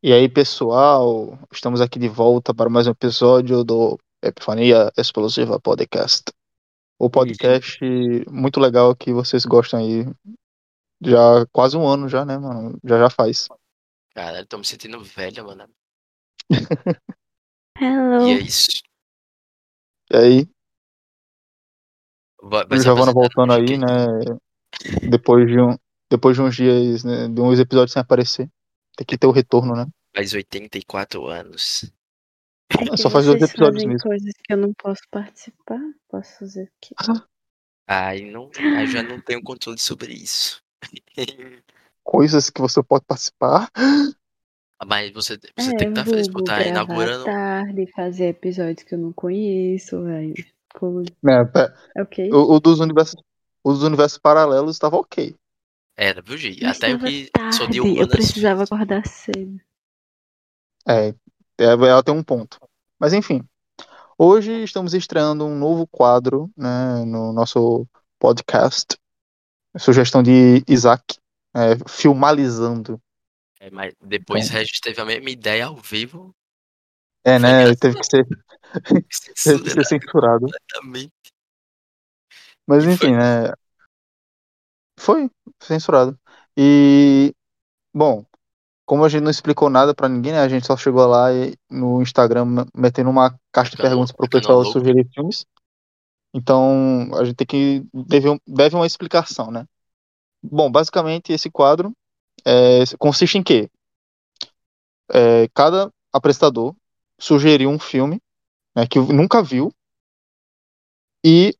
E aí, pessoal, estamos aqui de volta para mais um episódio do Epifania Explosiva Podcast. O podcast muito legal que vocês gostam aí. Já quase um ano já, né, mano? Já já faz. Caralho, tô me sentindo velho, mano. Hello. E é isso. E aí, Vai, o vai apresentar voltando aí, né? Depois de, um, depois de uns dias, né, de uns episódios sem aparecer. Tem que ter o retorno, né? Faz 84 anos. É Só faz dois vocês episódios mesmo. coisas que eu não posso participar. Posso fazer o quê? Aí não, aí já não tenho controle sobre isso. Coisas que você pode participar. Mas você, você é, tem que estar feliz por estar gravar inaugurando. tarde, fazer episódios que eu não conheço, velho. Coisa. Né, pé- Ok? o, o dos universos, o dos universos paralelos estava ok. Era, viu, Gi? Mas Até eu tava que tarde, sou de eu precisava acordar cedo. É, é, ela tem um ponto. Mas enfim, hoje estamos estreando um novo quadro né, no nosso podcast. Sugestão de Isaac, é, filmalizando. É, mas depois Então. Regis teve a mesma ideia ao vivo. É, né? engraçado. Teve que ser, teve que Censurado ser censurado. completamente. Mas enfim, né? Foi censurado. E, bom, como a gente não explicou nada pra ninguém, né? A gente só chegou lá e- no Instagram metendo uma caixa de Ficando- perguntas pro ficando pessoal louco. sugerir filmes. Então, a gente tem que deve, deve uma explicação, né? Bom, basicamente esse quadro é, consiste em quê? É, cada apresentador sugeriu um filme né, que nunca viu e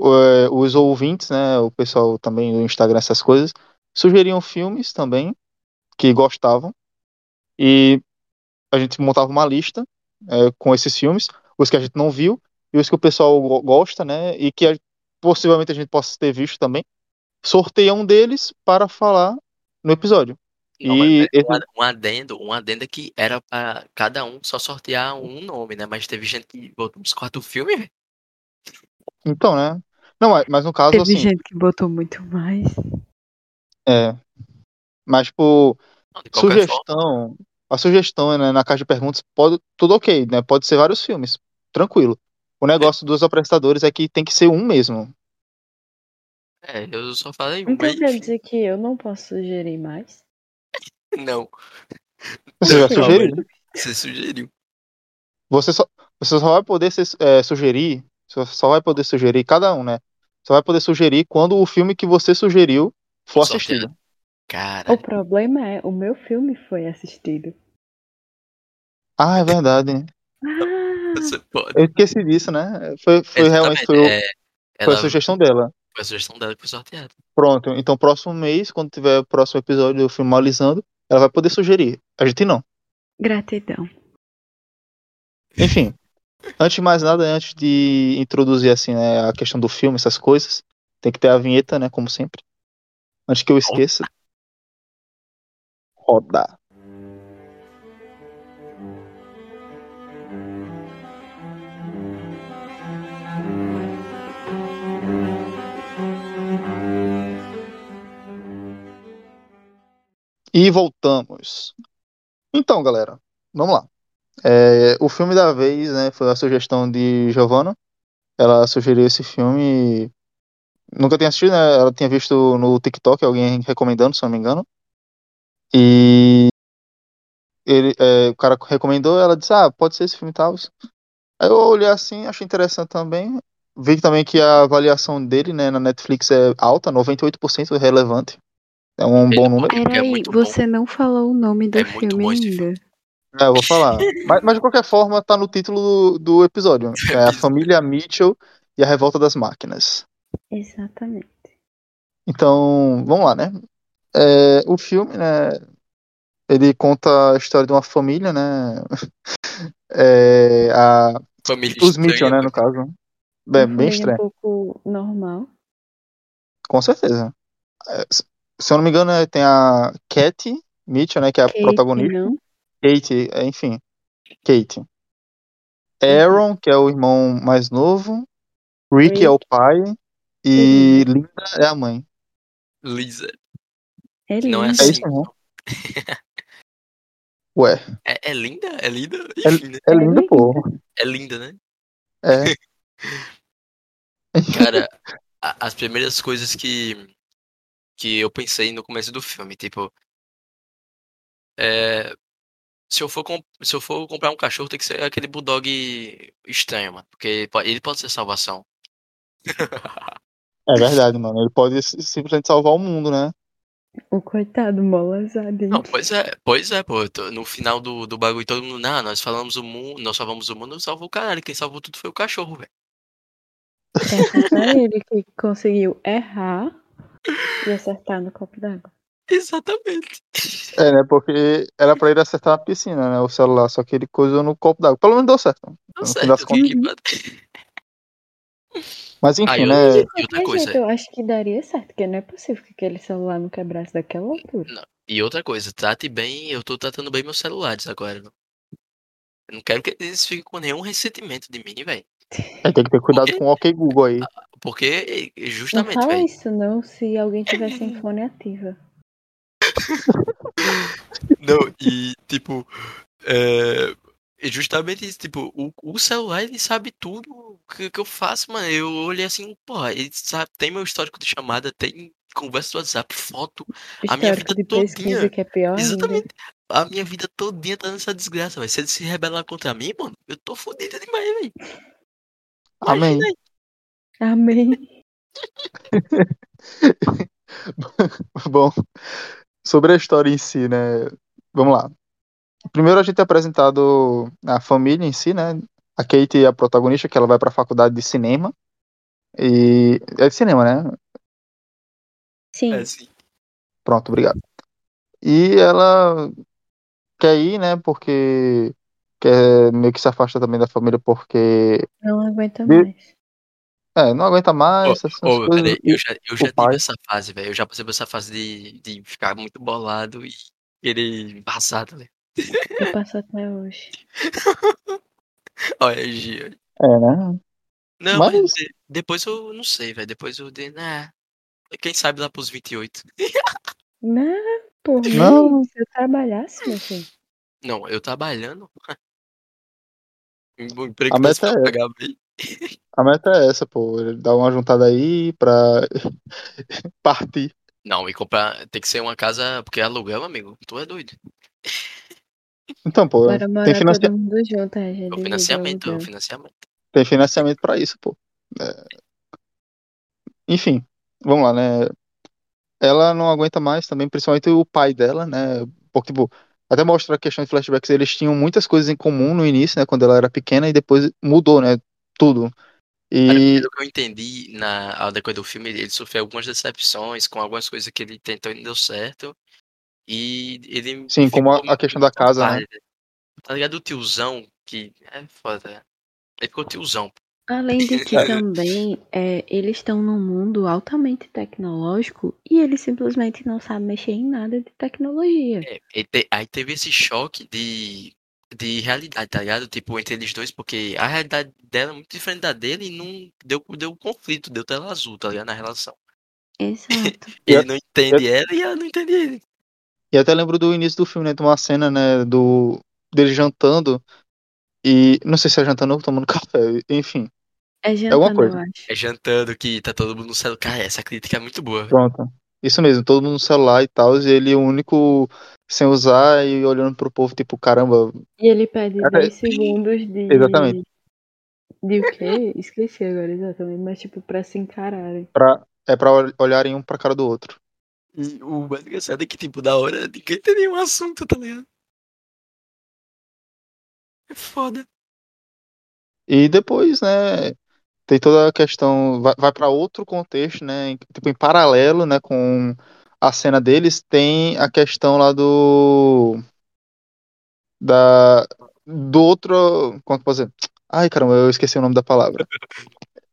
os ouvintes, né, o pessoal também do Instagram, essas coisas, sugeriam filmes também que gostavam e a gente montava uma lista é, com esses filmes, os que a gente não viu e os que o pessoal go- gosta, né, e que a- possivelmente a gente possa ter visto também, sorteia um deles para falar no episódio. Não, E mas esse- um ad- adendo, um adendo é que era pra cada um só sortear um nome, né? Mas teve gente que botou uns quatro filmes. Então, né? Não, mas- no caso, Teve assim, gente que botou muito mais. é. Mas, tipo, qualquer forma, sugestão, a sugestão né, na caixa de perguntas, pode, tudo ok, né? Pode ser vários filmes, tranquilo. O negócio dos apresentadores é que tem que ser um mesmo. é, eu só falei um, Então quer dizer que eu não posso sugerir mais? não. Você já sugeriu? Você sugeriu. Você só, você só vai poder ser, é, sugerir, só, só vai poder sugerir, cada um, né? Só vai poder sugerir quando o filme que você sugeriu for assistido. Cara, O problema é, o meu filme foi assistido. Ah, é verdade. Ah, você pode. Eu esqueci disso, né? Foi, foi realmente foi, o- é, foi a sugestão dela. foi a sugestão dela que foi sorteada. Pronto, então próximo mês, quando tiver o próximo episódio do Filmalizando, ela vai poder sugerir. A gente não. gratidão. Enfim, antes de mais nada, antes de introduzir assim, né, a questão do filme, essas coisas, tem que ter a vinheta, né, como sempre. Antes que eu esqueça. Roda. E voltamos. Então, galera, vamos lá. É, o filme da vez, né, foi a sugestão de Giovanna. Ela sugeriu esse filme. Nunca tinha assistido, né? Ela tinha visto no TikTok alguém recomendando, se não me engano. E ele, é, o cara recomendou, ela disse, ah, pode ser esse filme e tal. Aí eu olhei assim, achei interessante também. Vi também que a avaliação dele, né, na Netflix é alta, 98% relevante. É um Ele bom é número. Porque é Peraí, muito bom. você não falou o nome do É muito filme ainda. É, eu vou falar. Mas, mas de qualquer forma, tá no título do, do episódio. É a família Mitchell e a revolta das máquinas. Exatamente. Então, vamos lá, né? É, o filme, né? Ele conta a história de uma família, né? É, a, Família os Mitchell, estranha, né, no caso. Bem, Uma bem família estranho, um pouco normal. com certeza. É, se eu não me engano, é, tem a Katie Mitchell, né? Que é a Kate, protagonista. não? Kate, é, enfim. Kate. Aaron, que é o irmão mais novo. Rick é o pai. E Linda é a mãe. Lisa. É Não é. É assim. isso, né? Ué, É, é linda? É linda? É- Enfim, né? é lindo, pô. É linda, né? É. Cara, a- as primeiras coisas que, que eu pensei no começo do filme, tipo. É, se, eu for se eu for comprar um cachorro, tem que ser aquele bulldog estranho, mano. Porque po- ele pode ser salvação. É verdade, mano. Ele pode simplesmente salvar o mundo, né? O coitado, molazado. hein? Não, pois é, pois é, pô. No final do, do bagulho, todo mundo. Não, nós falamos o mundo, nós salvamos o mundo, salvou o caralho. Quem salvou tudo foi o cachorro, velho. É só ele que conseguiu errar e acertar no copo d'água. Exatamente. É, né? Porque era pra ele acertar na piscina, né? O celular, só que ele coisou no copo d'água. Pelo menos deu certo. Deu certo, Mas enfim, Aí né? De outra coisa. jeito, eu acho que daria certo, porque não é possível que aquele celular não quebrasse daquela altura. E outra coisa, trate bem, eu tô tratando bem meus celulares agora. viu? Eu não quero que eles fiquem com nenhum ressentimento de mim, velho. Aí tem que ter cuidado quê? com o OK Google aí. Porque, eh, Não justamente, fala velho. isso não se alguém tiver sem fone ativa. Não, e tipo. É, é justamente isso, tipo, o, o celular ele sabe tudo que, que eu faço, mano. Eu olhei assim, porra, ele sabe, tem meu histórico de chamada, tem conversa do WhatsApp, foto, A minha Histórico vida de todinha. que é pior ainda. Exatamente. A minha vida todinha tá nessa desgraça, velho. Se ele se rebelar contra mim, mano, eu tô fodido demais, velho. Amém. Amém. Bom, sobre a história em si, né? Vamos lá. Primeiro a gente é apresentado a família em si, né? A Kate é a protagonista, que ela vai pra faculdade de cinema. E. É de cinema, né? Sim. É assim. Pronto, obrigado. E ela quer ir, né? Porque quer meio que se afasta também da família porque Não aguenta mais. É, não aguenta mais essas, essas Ô, coisas. peraí, eu já, eu já tive essa fase, velho. Eu já passei por essa fase de, de ficar muito bolado e querer passar, tá ligado? Eu passo até hoje. Olha, Gia. É, né? Não, Mas- mas, de- depois eu não sei, velho. Depois eu dei, né? Quem sabe lá pros 28. Não, por mim, Não. se eu trabalhasse, meu filho. Não, eu trabalhando. O emprego A meta é- pagar bem. A meta é essa, pô. Ele dá uma juntada aí pra partir. Não, e comprar. Tem que ser uma casa. Porque aluguel, amigo. Tu é doido. Então, pô, Bora tem, junto, é, já É o financiamento, é o financiamento. tem financiamento pra isso, pô. É. Enfim, vamos lá, né? Ela não aguenta mais também, principalmente o pai dela, né? Porque, tipo, até mostra a questão de flashbacks, eles tinham muitas coisas em comum no início, né? Quando ela era pequena, e depois mudou, né? Tudo. Cara, E pelo que eu entendi na, ao decorrer do filme, ele sofreu algumas decepções com algumas coisas que ele tentou e não deu certo. E ele. Sim, como a- a questão da casa, né? Tá ligado? O tiozão, que é foda. Ele ficou tiozão. Além de que também é, eles estão num mundo altamente tecnológico e eles simplesmente não sabem mexer em nada de tecnologia. É, e te- aí teve esse choque de, de realidade, tá ligado? Tipo, entre eles dois, porque a realidade dela é muito diferente da dele e não deu, deu conflito, deu tela azul, tá ligado? Na relação. Exato. Ele não entende ela e ela não entende ele. E até lembro do início do filme, né? Tem uma cena, né? Do dele jantando. E não sei se é jantando ou tomando café. Enfim, É alguma jantando, coisa. eu acho. É jantando que tá todo mundo no celular. Cara, essa crítica é muito boa. pronto. Isso mesmo, todo mundo no celular e tal. E ele o único sem usar e olhando pro povo, tipo, caramba. E ele pede É, 10 segundos de. Exatamente. De o quê? Esqueci agora exatamente, mas tipo, pra se encararem. Pra, é pra ol- olharem um pra cara do outro. E o mais engraçado é que, tipo, da hora ninguém tem nenhum assunto, tá ligado? É foda. E depois, né? Tem toda a questão. Vai, vai para outro contexto, né? em- Tipo, em paralelo, né? Com a cena deles, tem a questão lá do. Da. Do outro. Como eu posso dizer? Ai, caramba, eu esqueci o nome da palavra.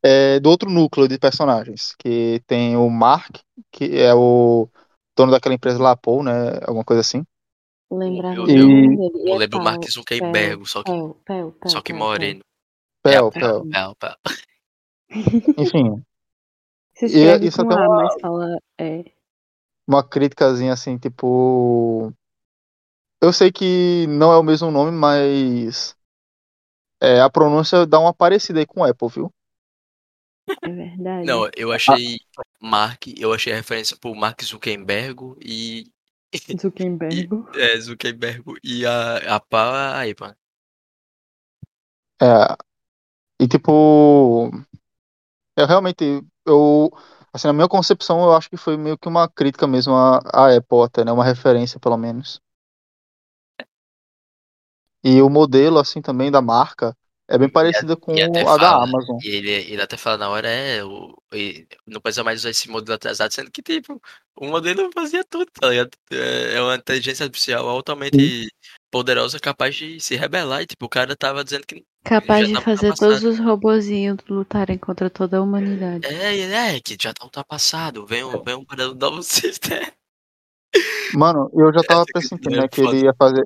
É, do outro núcleo de personagens. Que tem o Mark, que é o dono daquela empresa lá, Paul, né? Alguma coisa assim. Lembrar Eu- do eu-. E Eu é lembro o Mark Zuckerberg, só que, Pel, Pel, Pel, só que Pel, moreno. Pel, É, Pel. Pel, Pel. Enfim, Se E isso com até A, uma- mas fala. É, uma criticazinha assim, tipo. eu sei que não é o mesmo nome, mas é, a pronúncia dá uma parecida aí com Apple, viu? É verdade. Não, eu achei Mark, eu achei a referência pro Mark Zuckerberg e. Zuckerberg. E, é, Zuckerberg e a, a pá aí, mano. É, e tipo, eu realmente, eu, assim, na minha concepção, eu acho que foi meio que uma crítica mesmo à, à Apple até, né, uma referência pelo menos. E o modelo, assim, também da marca é bem parecida com a da fala, Amazon. e ele, ele até fala na hora, é, o, não precisa mais usar esse modelo atrasado, sendo que, tipo, o modelo fazia tudo, tá ligado? É é uma inteligência artificial altamente poderosa, capaz de se rebelar, e, tipo, o cara tava dizendo que Capaz de fazer todos os robozinhos lutarem contra toda a humanidade. É, ele é, que já tá ultrapassado, vem um, vem um para o novo sistema. Mano, eu já tava pressentindo, questão é né, que ele ia fazer,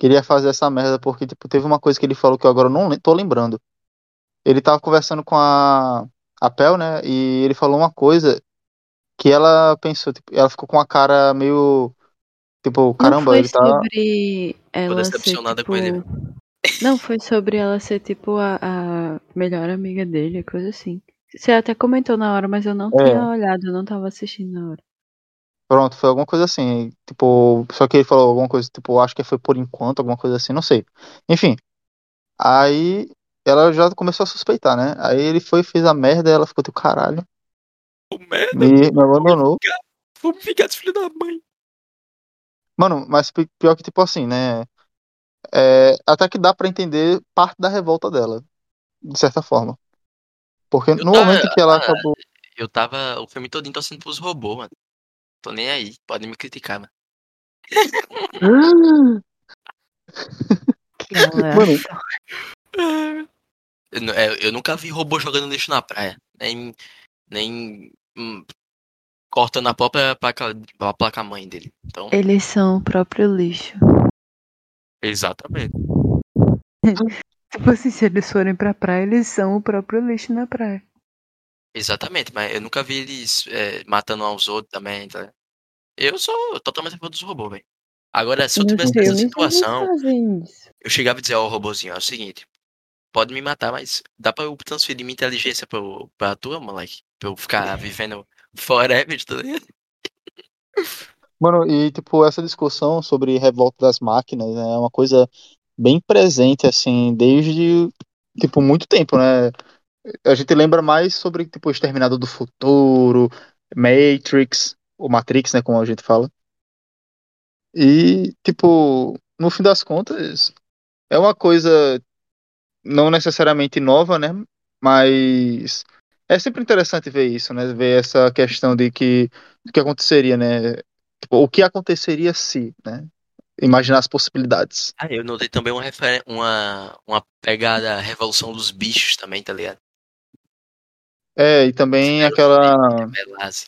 queria fazer essa merda, porque, tipo, teve uma coisa que ele falou que eu agora não tô lembrando. Ele tava conversando com a, a Pel, né, e ele falou uma coisa que ela pensou, tipo, ela ficou com a cara meio, tipo, Não caramba, foi ele tá... sobre ela ser decepcionada tipo. com ele. Não, foi sobre ela ser tipo a, a melhor amiga dele, coisa assim. Você até comentou na hora, mas eu não É. tinha olhado, eu não tava assistindo na hora. Pronto, foi alguma coisa assim, tipo, só que ele falou alguma coisa, tipo, acho que foi por enquanto, alguma coisa assim, não sei. Enfim, aí ela já começou a suspeitar, né? Aí ele foi e fez a merda, ela ficou tipo, caralho, Pô, merda, me, me abandonou. vamos ficar esse filho da mãe. Mano, mas pi- pior que, tipo assim, né? É, até que dá pra entender parte da revolta dela, de certa forma. Porque no tava- momento que ela ah, acabou. Eu tava o filme todinho torcendo pros robôs, mano. Tô nem aí, podem me criticar, mano. Mano, Eu, é, eu nunca vi robô jogando lixo na praia. Nem. Nem. hum, cortando a própria placa, a placa mãe dele. Então, Eles são o próprio lixo. Exatamente. Tipo assim, se eles forem pra praia, eles são o próprio lixo na praia. Exatamente, mas eu nunca vi eles é, matando aos outros também, tá? Eu sou totalmente a favor dos robôs, velho. Agora, se eu tivesse nessa situação, eu chegava a dizer ao robôzinho, é o seguinte, pode me matar, mas dá pra eu transferir minha inteligência pro, pra tua, moleque? Pra eu ficar vivendo forever, tá ligado? Mano, e tipo, essa discussão sobre revolta das máquinas né, é uma coisa bem presente, assim, desde, tipo, muito tempo, né? A gente lembra mais sobre, tipo, o Exterminador do Futuro, Matrix, ou Matrix, né, como a gente fala. E, tipo, no fim das contas, é uma coisa não necessariamente nova, né? Mas é sempre interessante ver isso, né? Ver essa questão de que que aconteceria, né? O que aconteceria se, né? Imaginar as possibilidades. Ah, eu notei também uma, uma, uma pegada Revolução dos Bichos também, tá ligado? É, e também aquela assim.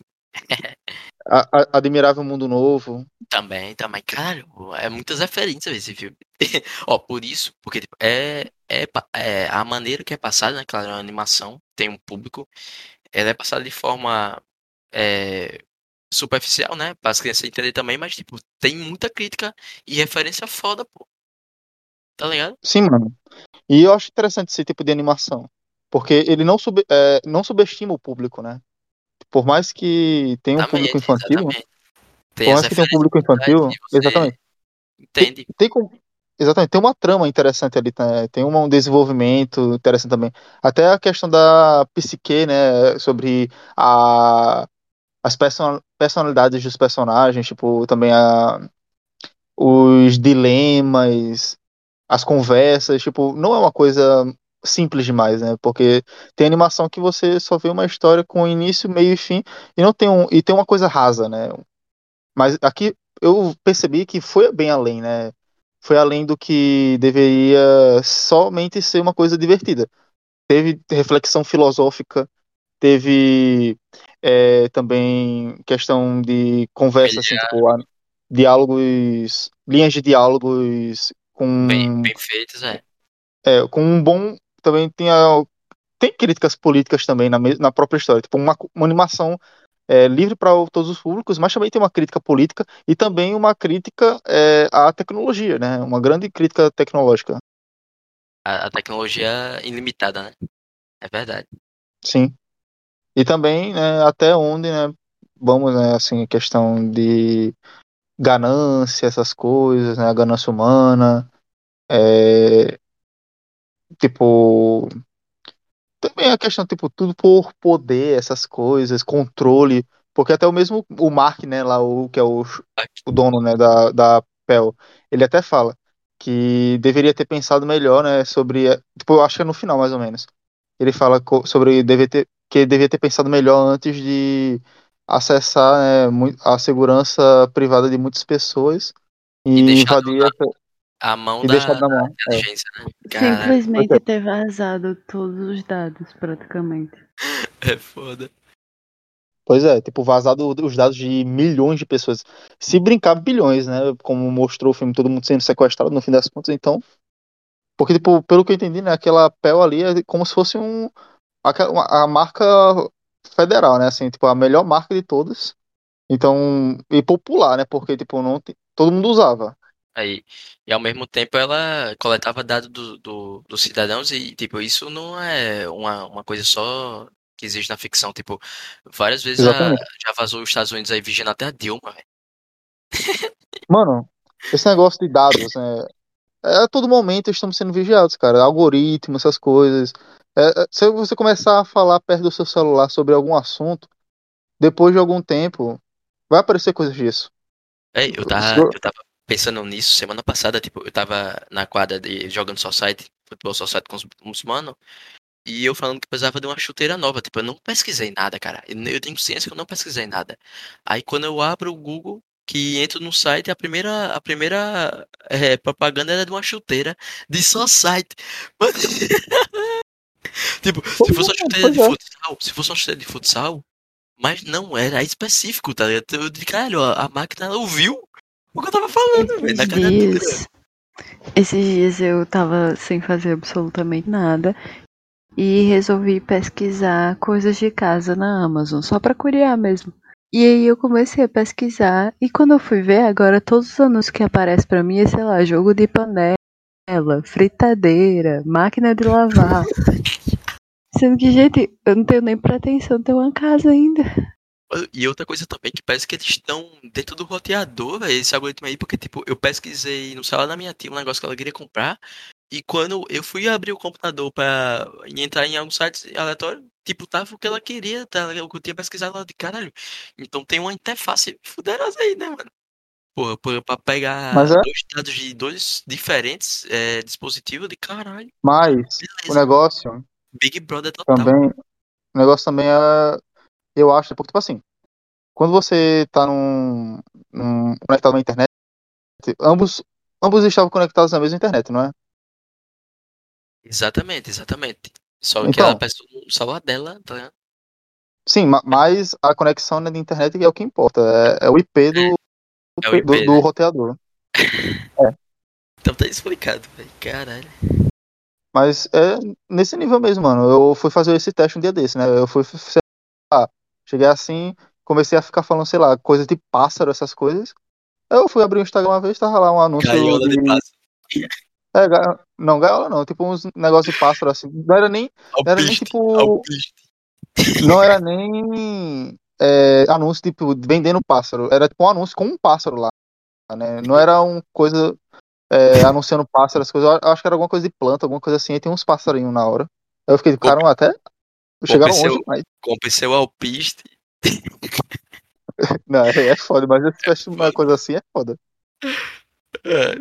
a- a- Admirável Mundo Novo. Também, também, caralho, é muitas referências esse filme. Ó, por isso, porque tipo, é, é, é a maneira que é passada, né? Claro, é uma animação, tem um público, ela é passada de forma é, superficial, né? Para as crianças entenderem também, mas tipo, tem muita crítica e referência foda, pô. Tá ligado? Sim, mano. E eu acho interessante esse tipo de animação. Porque ele não, sub, é, não subestima o público, né? Por mais que tenha um público infantil, exatamente. Tem por mais que tenha um público infantil, exatamente. entende. Tem com- exatamente, tem uma trama interessante ali, né? Tem um desenvolvimento interessante também. Até a questão da psique, né? Sobre a, as person- personalidades dos personagens, tipo, também a, os dilemas, as conversas, tipo, não é uma coisa simples demais, né? Porque tem animação que você só vê uma história com início, meio e fim, e não tem um, e tem uma coisa rasa, né? Mas aqui eu percebi que foi bem além, né? Foi além do que deveria somente ser uma coisa divertida. Teve reflexão filosófica, teve é, também questão de conversa, assim, tipo, a- diálogos, linhas de diálogos com, Bem, bem feitas, é. é, com um bom. Também tem, a- tem críticas políticas também na, na própria história. Tipo, uma, uma animação é, livre para todos os públicos, mas também tem uma crítica política e também uma crítica é, à tecnologia, né? Uma grande crítica tecnológica. A, a tecnologia ilimitada, né? É verdade. Sim. E também, né, até onde, né, vamos, né, assim, questão de ganância, essas coisas, né, a ganância humana, é, tipo, também a questão, tipo, tudo por poder, essas coisas, controle, porque até o mesmo, o Mark, né, lá, o, que é o, o dono, né, da, da Pel, ele até fala que deveria ter pensado melhor, né, sobre, tipo, eu acho que é no final, mais ou menos, ele fala sobre dever ter, que devia ter pensado melhor antes de acessar né, a segurança privada de muitas pessoas e, e invadir na, a mão e da, deixar na mão. é. né? Simplesmente ter vazado todos os dados, praticamente. É foda. Pois é, tipo, vazado os dados de milhões de pessoas. Se brincar, bilhões, né? Como mostrou o filme, todo mundo sendo sequestrado no fim das contas, então. Porque, tipo, pelo que eu entendi, né? Aquela PEL ali é como se fosse um. A, a marca federal, né? Assim, tipo, a melhor marca de todas. Então, e popular, né? Porque, tipo, não todo mundo usava. Aí, e ao mesmo tempo ela coletava dados do, do, dos cidadãos e, tipo, isso não é uma, uma coisa só que existe na ficção. Tipo, várias vezes a, já vazou os Estados Unidos aí vigiando até a Dilma, velho. Mano, esse negócio de dados, né? É, a todo momento estamos sendo vigiados, cara. Algoritmo, essas coisas. É, é, se você começar a falar perto do seu celular sobre algum assunto, depois de algum tempo, vai aparecer coisas disso. É, eu tava, eu tava pensando nisso semana passada, tipo, eu tava na quadra de jogando Society, futebol Society com os muçulmanos, e eu falando que precisava de uma chuteira nova. Tipo, eu não pesquisei nada, cara. Eu tenho ciência que eu não pesquisei nada. Aí quando eu abro o Google, que entro no site, a primeira, a primeira é, propaganda era de uma chuteira de só site. tipo, se fosse uma chuteira de é. futsal, se fosse uma chuteira de futsal, mas não era específico, tá ligado? Eu de caralho, a máquina ouviu o que eu tava falando, velho, na dias, Esses dias eu tava sem fazer absolutamente nada e resolvi pesquisar coisas de casa na Amazon, só pra curiar mesmo. E aí eu comecei a pesquisar e quando eu fui ver, agora todos os anúncios que aparecem para mim é, sei lá, jogo de panela, fritadeira, máquina de lavar. Sendo que, gente, eu não tenho nem pretensão de ter uma casa ainda. E outra coisa também, que parece que eles estão dentro do roteador, véio, esse algoritmo aí, porque, tipo, eu pesquisei no celular da minha tia um negócio que ela queria comprar, e quando eu fui abrir o computador pra entrar em algum site aleatório, tipo, tava o que ela queria, tá? o que eu tinha pesquisado lá de caralho. Então tem uma interface fuderosa aí, né, mano? Porra, pra, pra pegar é... dois dados de dois diferentes é, dispositivos de caralho. Mas Beleza. o negócio. Big Brother total. Também, o negócio também é. Eu acho, porque, tipo assim, quando você tá num, num conectado na internet, ambos, ambos estavam conectados na mesma internet, não é? Exatamente, exatamente. Só que então, ela pensou no celular dela, tá ligado? Sim, mas a conexão na internet é o que importa. É, é o IP do, é o IP, do, do né? roteador. é. Então tá explicado, velho. Caralho. Mas é nesse nível mesmo, mano. Eu fui fazer esse teste um dia desse, né? Eu fui, sei lá, cheguei assim, comecei a ficar falando, sei lá, coisas de pássaro, essas coisas. Eu fui abrir o Instagram uma vez, tava lá um anúncio. Gaiola de, de pássaro. É, ga... não, gaiola não, tipo uns negócios de pássaro assim. Não era nem. Não era nem tipo. Não era nem é, anúncio, tipo, vendendo pássaro. Era tipo um anúncio com um pássaro lá. Né? Não era uma coisa é, anunciando pássaro, as coisas. Eu acho que era alguma coisa de planta, alguma coisa assim, e tem uns passarinhos na hora. Aí eu fiquei, cara, até. Chegaram longe, mas. Compre seu alpiste. não, é, é foda, mas se uma coisa assim é foda. É.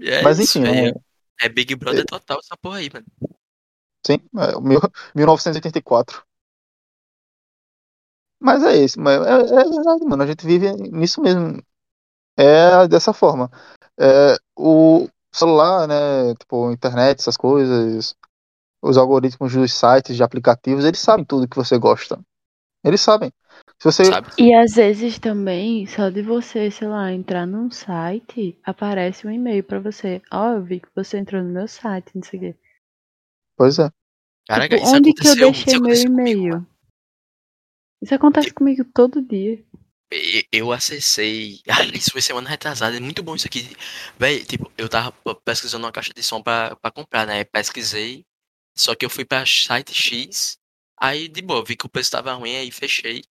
É Mas enfim. É, é, Big Brother total essa porra aí, mano. Sim, é, 1984. Mas é isso, mas é, é, verdade, mano. A gente vive nisso mesmo. É dessa forma. É, o celular, né? Tipo, internet, essas coisas, os algoritmos dos sites, de aplicativos, eles sabem tudo que você gosta. Eles sabem. Se você... Sabe? E às vezes também, só de você, sei lá, entrar num site, aparece um e-mail para você. Ó, oh, eu vi que você entrou no meu site, não sei o quê. Pois é. Caraca, tipo, onde que eu deixei meu e-mail? Isso acontece comigo todo dia. Eu acessei. Ah, isso foi semana retrasada. É muito bom isso aqui. Véi, tipo, eu tava pesquisando uma caixa de som pra, pra comprar, né? Pesquisei. Só que eu fui pra site X. Aí, de boa, vi que o preço tava ruim, aí fechei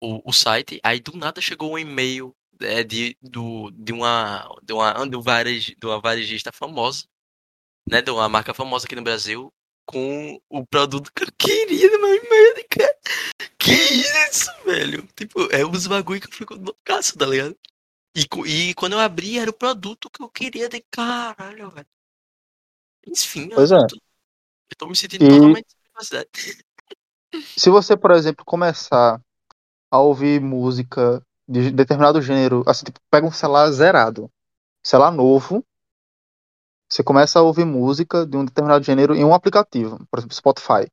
o, o site. Aí do nada chegou um e-mail é, de, do, de, uma, de, uma, de, um varej, de uma varejista famosa, né? De uma marca famosa aqui no Brasil, com o produto que eu queria meu e-mail, cara. Que isso, velho? Tipo, é uns bagulho que eu fico loucaço, tá ligado? E, e quando eu abri, era o produto que eu queria de caralho, velho. Enfim, eu, Pois é. tô, eu tô me sentindo E- totalmente. Se você, por exemplo, começar a ouvir música de determinado gênero, assim, tipo, pega um celular zerado, celular novo, você começa a ouvir música de um determinado gênero em um aplicativo, por exemplo, Spotify.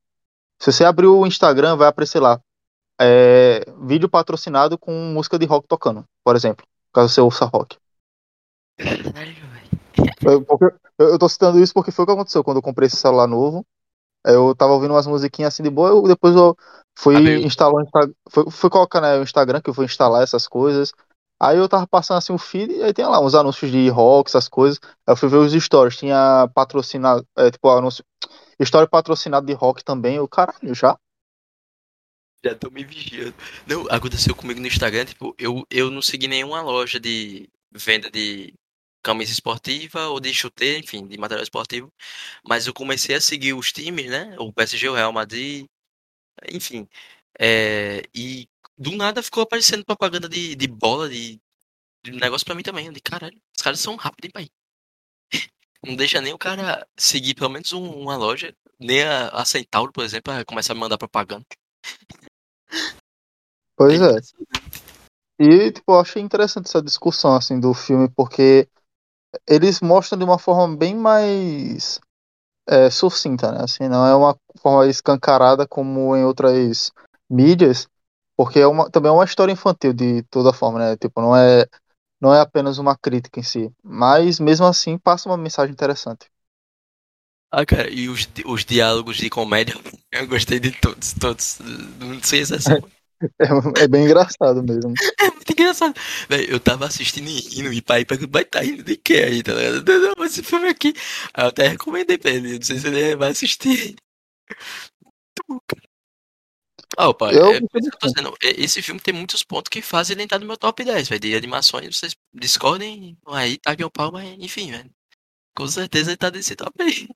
Se você abrir o Instagram, vai aparecer lá é, vídeo patrocinado com música de rock tocando, por exemplo, caso você ouça rock. Eu, porque- eu- eu tô citando isso porque foi o que aconteceu quando eu comprei esse celular novo. Eu tava ouvindo umas musiquinhas assim de boa, eu, depois eu fui instalar fui, fui colocar né, o Instagram que eu vou instalar essas coisas. Aí eu tava passando assim o feed e aí tem lá uns anúncios de rock, essas coisas. Aí eu fui ver os stories, tinha patrocinado, é, tipo, anúncio, story patrocinado de rock também. Eu, caralho, já? Já tô me vigiando. Não, aconteceu comigo no Instagram, tipo, eu, eu não segui nenhuma loja de venda de camisa esportiva ou de chuteira, enfim, de material esportivo. Mas eu comecei a seguir os times, né? O PSG, o Real Madrid, enfim. É, e do nada ficou aparecendo propaganda de, de bola, de, de negócio pra mim também. De caralho, os caras são rápidos, hein, pai? Não deixa nem o cara seguir pelo menos um- uma loja, nem a, a Centauro, por exemplo, a começar a me mandar propaganda. Pois é. impressionante. E, tipo, eu achei interessante essa discussão, assim, do filme, porque eles mostram de uma forma bem mais é, sucinta, né? Assim, não é uma forma escancarada como em outras mídias, porque é uma, também é uma história infantil de toda forma, né? Tipo, não é, não é apenas uma crítica em si, mas mesmo assim passa uma mensagem interessante. Ah, cara, e os, os diálogos de comédia, eu gostei de todos, todos, sem exceção. É, é bem engraçado mesmo. É muito engraçado. Véi, eu tava assistindo e rindo, e pai, pai, vai tá rindo de quê aí, tá ligado? Não, não, esse filme aqui. Aí eu até recomendei pra ele, não sei se ele vai assistir. Muito bom, cara. Ah, pai, Eu é, eu tô dizendo, é, esse filme tem muitos pontos que fazem ele entrar no meu top 10, velho, de animações, vocês discordem, aí taguem o pau, mas enfim, velho. Com certeza ele tá nesse top aí.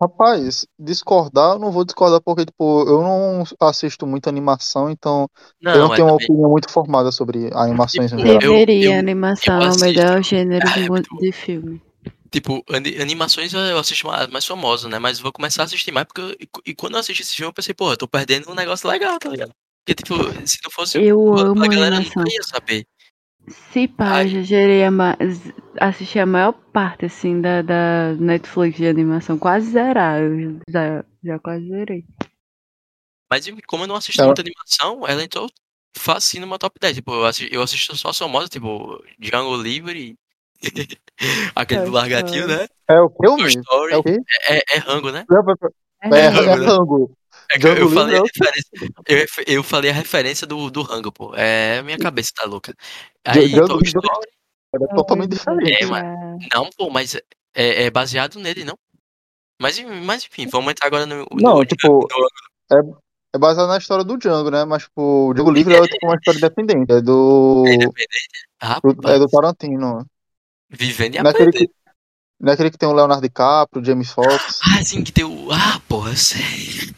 Rapaz, discordar, eu não vou discordar porque, tipo, eu não assisto muito animação, então eu não é tenho uma também- opinião muito formada sobre animações em Tipo, geral. eu- Deveria, eu- animação eu é o melhor gênero Ah, de, é bom. de filme. Tipo, ani- animações eu assisto mais, mais famoso, né? Mas vou começar a assistir mais porque. e, e quando eu assisti esse filme, eu pensei, pô, eu tô perdendo um negócio legal, tá ligado? Porque, tipo, se não fosse. Eu a amo galera animação. nunca ia saber. Se pá, Ai. já gerei a ma... assisti a maior parte, assim, da, da Netflix de animação. Quase zerar, eu já, já quase zerei. Mas como eu não assisto Ela- muita animação, ela entrou facinho no meu top 10. Tipo, eu assisto, eu assisto só famosa, tipo, Django Livre. Aquele do Toy largatinho, Story. né? É o que eu? Story. É o quê? É, é rango, né? É, É, é, rango, é né? rango. É que eu Django falei, a Livre é referência, eu, eu falei a referência do, do rango, pô. É, minha cabeça tá louca. Aí, Toy Livre Story. é totalmente diferente. É, mano. Não, pô, mas é, é baseado nele, não? Mas, mas enfim, vamos entrar agora no. Não, no, tipo, no- É baseado na história do Django, né? Mas, tipo, o Django Livre é tipo uma história independente. É do. é independente. do- Rapaz, É do Tarantino. Vivendo e é aprendendo. que, não é aquele que tem o Leonardo DiCaprio, o James Fox. Ah, sim, que tem o. Ah, porra, eu sei.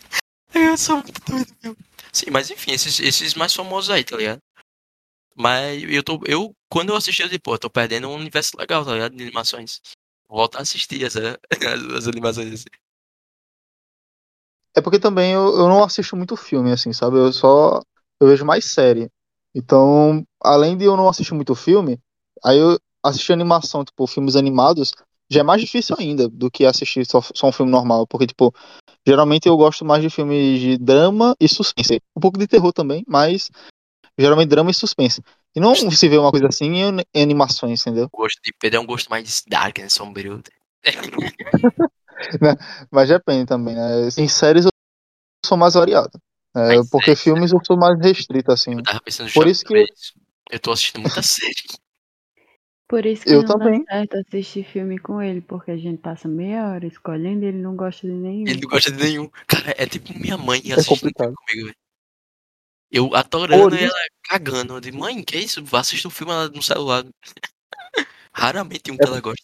Eu sou muito doido, meu. Sim, mas enfim, esses, esses mais famosos aí, tá ligado? Mas eu tô. Eu, quando eu assisti, eu disse, pô, eu tô perdendo um universo legal, tá ligado? De animações. Vou voltar a assistir essa, as, as animações assim. É porque também eu, eu não assisto muito filme, assim, sabe? Eu só. Eu vejo mais série. Então, além de eu não assistir muito filme, aí eu assistir animação, tipo, filmes animados, já é mais difícil ainda do que assistir só, só um filme normal. Porque, tipo, geralmente eu gosto mais de filmes de drama e suspense. Um pouco de terror também, mas geralmente drama e suspense. E não se vê uma coisa assim em, em animações, entendeu? O gosto de Pedro é um gosto mais dark, né? Sombrio. Mas depende também, né? Em séries eu sou mais variado. É, porque é isso, filmes eu sou mais restrito, assim. Eu tava pensando Por isso que-. Eu tô assistindo muita série. Por isso que Eu não também. dá certo assistir filme com ele, porque a gente passa meia hora escolhendo e ele não gosta de nenhum. Ele não gosta de nenhum. Cara, é tipo minha mãe É assistindo complicado. filme comigo, velho. Eu adorando Por e isso- ela cagando. Eu digo, mãe, que isso? Vá assistir um filme no celular. Raramente um que ela gosta.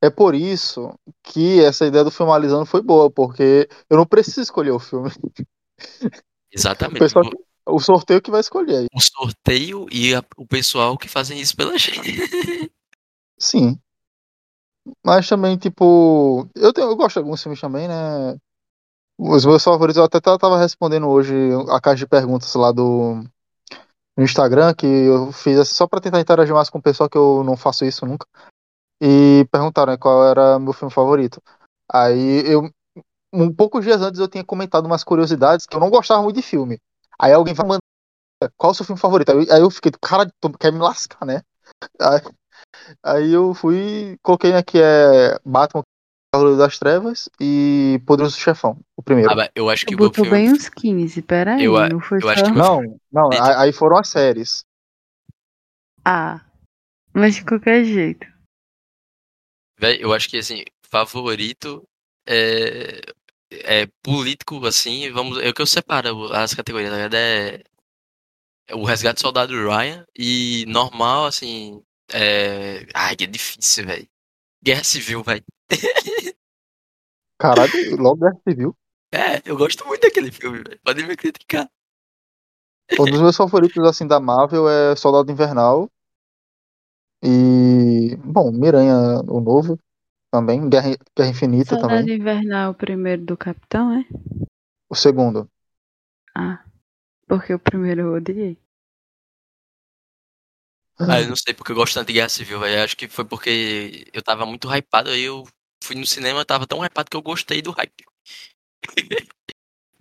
É por isso que essa ideia do filmalizando foi boa, porque eu não preciso escolher o filme. O Exatamente. pessoal, O, sorteio que vai escolher aí. o sorteio e a- o pessoal que fazem isso pela gente. Sim. Mas também, tipo. Eu, tenho, eu gosto de alguns filmes também, né? Os meus favoritos, eu até ta- tava respondendo hoje a caixa de perguntas lá do no Instagram, que eu fiz assim, só pra tentar interagir mais com o pessoal, que eu não faço isso nunca. E perguntaram né, qual era meu filme favorito. Aí eu. Um poucos dias antes eu tinha comentado umas curiosidades que eu não gostava muito de filme. Aí alguém vai mandar qual é o seu filme favorito? Aí eu, eu fiquei, cara, tu quer me lascar, né? Aí, aí eu fui, coloquei aqui é Batman Cavaleiro das Trevas e Poderoso Chefão, o primeiro. Ah, mas eu acho que meu botou filme. bem uns 15, peraí, Eu não foi eu só... Não, não, aí aí foram as séries. Ah, mas de qualquer jeito. Véi, eu acho que assim, favorito é, é político, assim, vamos. É o que eu separo as categorias, na verdade, é, é o Resgate do Soldado Ryan e normal, assim. É. Ai, que é difícil, velho. Guerra Civil, velho. Caralho, logo Guerra Civil. É, eu gosto muito daquele filme, velho. Podem me criticar. Um dos meus favoritos, assim, da Marvel é Soldado Invernal. E, bom, Miranha, o novo, também. Guerra, Guerra Infinita Soldado também. Invernal, o primeiro do Capitão, é? O segundo. Ah, porque o primeiro eu odiei. Ah, eu não sei porque eu gosto tanto de Guerra Civil, velho. Acho que foi porque eu tava muito hypado, aí eu fui no cinema, eu tava tão hypado que eu gostei do hype.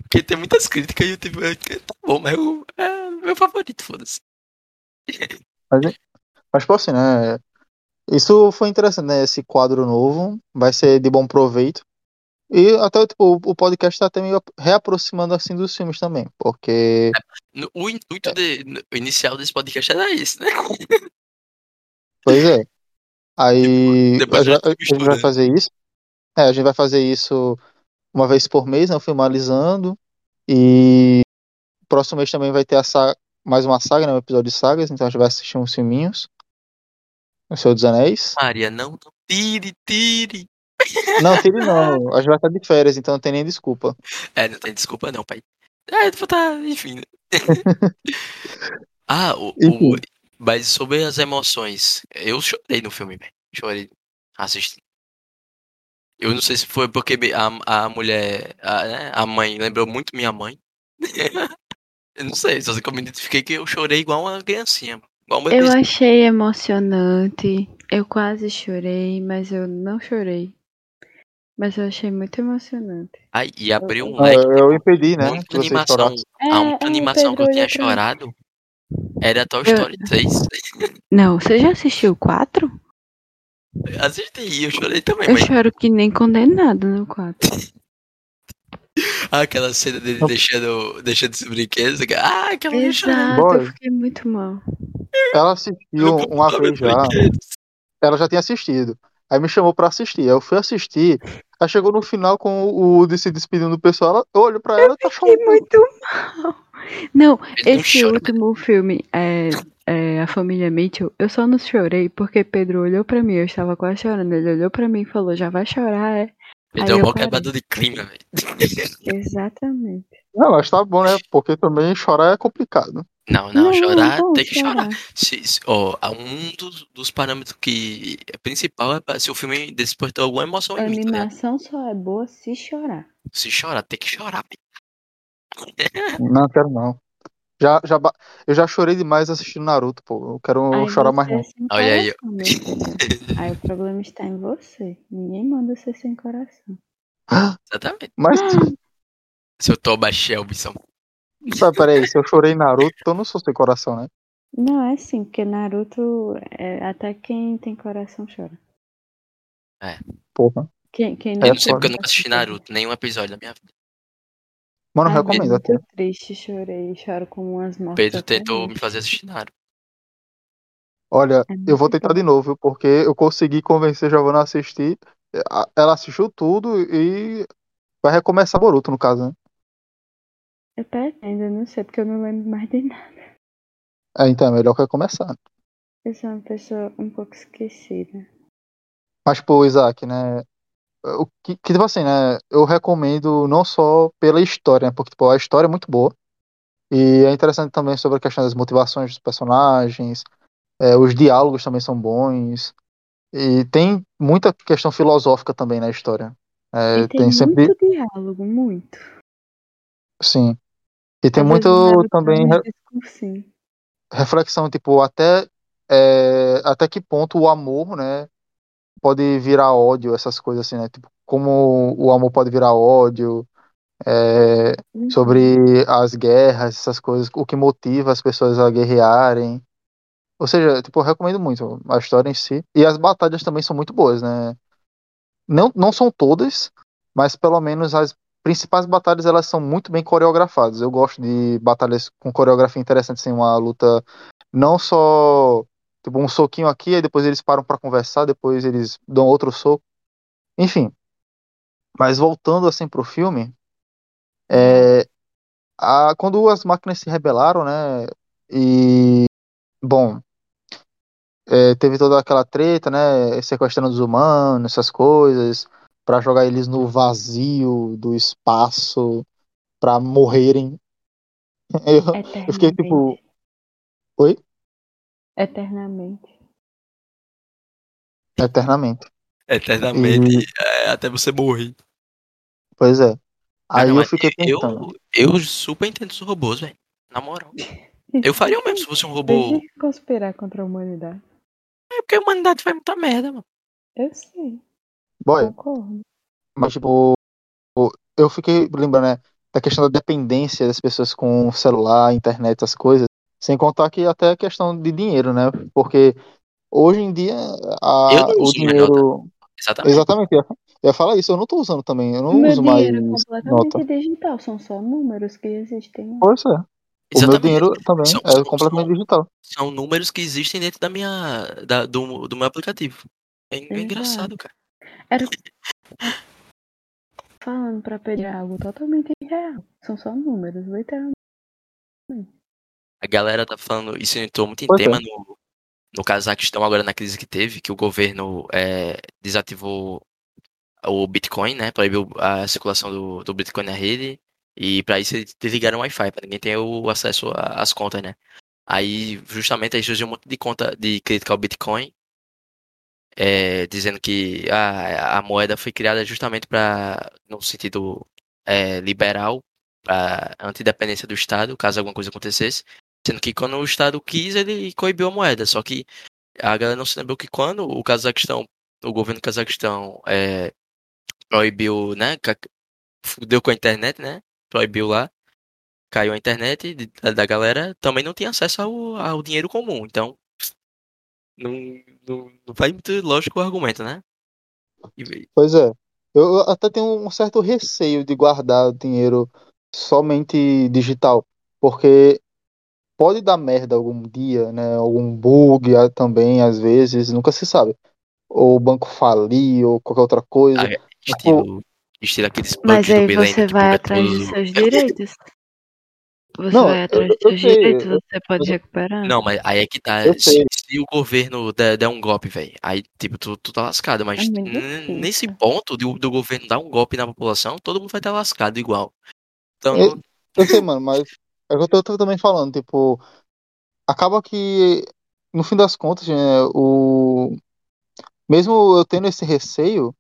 porque tem muitas críticas e eu tive. Tá bom, mas eu, é meu favorito, foda-se. Mas, tipo assim, né? Isso foi interessante, né? Esse quadro novo vai ser de bom proveito. E até tipo, o podcast tá até meio reaproximando assim dos filmes também, porque No- O intuito de- no- inicial desse podcast era esse, né? pois é. Aí Depois a, a gente- gente a gente mistura, vai né? fazer isso. É, a gente vai fazer isso uma vez por mês, né? Filmalizando. E próximo mês também vai ter a saga, mais uma saga, né? Um episódio de sagas, então a gente vai assistir uns filminhos. O Senhor dos Anéis. Maria, não, não, tire, tire. Não, tire não. A gente vai estar de férias, então não tem nem desculpa. É, não tem desculpa não, pai. É, vou tá, enfim. né? ah, o, o- mas sobre as emoções, eu chorei no filme, velho. Chorei assistindo. Eu não sei se foi porque a, a mulher, a, né, a mãe lembrou muito minha mãe. eu não sei, só sei que eu me identifiquei que eu chorei igual uma criancinha. Um Eu achei emocionante. Eu quase chorei, mas eu não chorei. Mas eu achei muito emocionante. Ai, e abriu um Ah, leque. eu impedi, né? Muita Que você animação. chorasse. A única é, animação que eu tinha chorado era Toy Eu- Story 3. Não, você já assistiu o 4? Assisti eu chorei também, Eu mas choro que nem condenado no 4. ah, aquela cena dele Não. deixando, deixando os brinquedos. Ah, aquela. Exato, Boy. eu fiquei muito mal. Ela assistiu uma computador vez já. Ela já tinha assistido. Aí me chamou pra assistir. Aí eu fui assistir. Aí chegou no final com o Woody se despedindo do pessoal. Ela, eu olho pra ela e tá Fiquei chorando. muito mal. Não, Ele não esse chora, último filme, é, é, A Família Mitchell, eu só não chorei porque Pedro olhou pra mim, eu estava quase chorando. Ele olhou pra mim e falou: Já vai chorar, é? Deu parei. quebrada de clima, velho. Exatamente. Não, mas tá bom, né? Porque também chorar é complicado. Não, não, chorar bom tem que chorar. Se, se- ó, um dos, dos parâmetros que é principal é se o filme despertou alguma emoção A em mim, tá ligado? animação só é boa se chorar. Se chorar, tem que chorar, velho. Não, quero não. Já, já, eu já chorei demais assistindo Naruto, pô. Eu quero Aí chorar você mais é não. Olha aí. Aí o problema está em você. Ninguém manda ser sem coração. Exatamente. Mas, Seu Toba Shelbyson. sabe, peraí, se eu chorei em Naruto, eu não sou sem coração, né? Não, é sim, porque Naruto, é, até quem tem coração chora. Porra. Quem, quem É Eu não sei porque eu nunca assisti Naruto, nenhum episódio da minha vida. Mano, Ai, recomendo muito até. triste, chorei. Choro como umas mortas. Pedro até tentou me fazer assistir Naruto. Olha, É eu vou tentar bom. de novo, porque eu consegui convencer a Giovanna a assistir. A- Ela assistiu tudo e vai recomeçar Boruto, no caso, né? Eu pretendo, não sei, porque eu não lembro mais de nada. É, então é melhor que começar. Eu sou uma pessoa um pouco esquecida. Mas, pô, Isaac, né? O que, que, tipo assim, né? Eu recomendo não só pela história, né? Porque, tipo, a história é muito boa. E é interessante também sobre a questão das motivações dos personagens. é, os diálogos também são bons. E tem muita questão filosófica também na história. É, tem tem sempre. muito diálogo, muito. Sim. E tem muito também re- reflexão, tipo, até, é, até que ponto o amor, né, pode virar ódio, essas coisas assim, né? Tipo, como o amor pode virar ódio, é, Uhum. sobre as guerras, essas coisas, o que motiva as pessoas a guerrearem. Ou seja, tipo, eu recomendo muito a história em si. E as batalhas também são muito boas, né? Não, não são todas, mas pelo menos as principais batalhas elas são muito bem coreografadas. Eu gosto de batalhas com coreografia interessante, assim, uma luta não só tipo um soquinho aqui, aí depois eles param pra conversar, depois eles dão outro soco. Enfim, mas voltando assim pro filme, é, a, quando as máquinas se rebelaram, né? E bom, é, teve toda aquela treta, né? Sequestrando os humanos, essas coisas, pra jogar eles no vazio do espaço, pra morrerem. Eu, eu fiquei tipo, oi? Eternamente. Eternamente. Eternamente, E, é, até você morrer. pois é. Mas Aí não, eu fiquei pensando. eu, eu super entendo os robôs, velho. Na moral. Eu faria o mesmo se fosse um robô. Deixa de conspirar contra a humanidade. É porque a humanidade faz muita merda, mano. Eu sei, Boy, concordo. mas tipo, eu fiquei lembrando, né, da questão da dependência das pessoas com celular, internet, essas coisas. Sem contar que até a questão de dinheiro, né? Porque hoje em dia a, Eu não o mais nota. dinheiro. Exatamente. Exatamente, eu ia- falar isso, eu não tô usando também. Eu O não meu uso mais dinheiro é completamente nota. digital, são só números que existem. Pois é. O meu dinheiro também São, é são, completamente são, digital. são números que existem dentro da minha. Da, do, do meu aplicativo. É, é engraçado, cara. Era falando pra pedir algo totalmente irreal. São só números, literalmente. A galera tá falando, isso entrou muito em Pois é. tema no, no Cazaquistão, agora na crise que teve, que o governo é, desativou o Bitcoin, né? Proibiu a circulação do, do Bitcoin na rede. E pra isso eles desligaram o Wi-Fi, pra ninguém ter o acesso às contas, né? Aí, justamente, aí surgiu um monte de conta de crítica ao Bitcoin, é, dizendo que a, a moeda foi criada justamente para no sentido é, liberal, para antidependência do Estado, caso alguma coisa acontecesse. Sendo que quando o Estado quis, ele coibiu a moeda. Só que a galera não se lembrou que quando o Cazaquistão, o governo do Cazaquistão é, proibiu, né? Deu com a internet, né? Proibiu lá. Caiu a internet da, da galera, também não tinha acesso ao, ao dinheiro comum. Então, não, não, não faz muito lógico o argumento, né? E- Pois é. Eu até tenho um certo receio de guardar dinheiro somente digital, porque pode dar merda algum dia, né? Algum bug também, às vezes, nunca se sabe. Ou o banco falir, ou qualquer outra coisa. Ah, Tipo, estilo, estilo aqueles Mas aí você que vai buga atrás tudo. dos seus direitos. Você Não, vai atrás dos eu seus sei, direitos, você pode eu- recuperar. Não, mas aí é que tá. Se, se o governo der, der um golpe, velho, aí, tipo, tu, tu tá lascado. É Mas n- nesse ponto do, do governo dar um golpe na população, todo mundo vai estar lascado igual. Então, Eu, eu sei, mano, mas é o que eu tô também falando, tipo, acaba que, no fim das contas, né, o... mesmo eu tendo esse receio,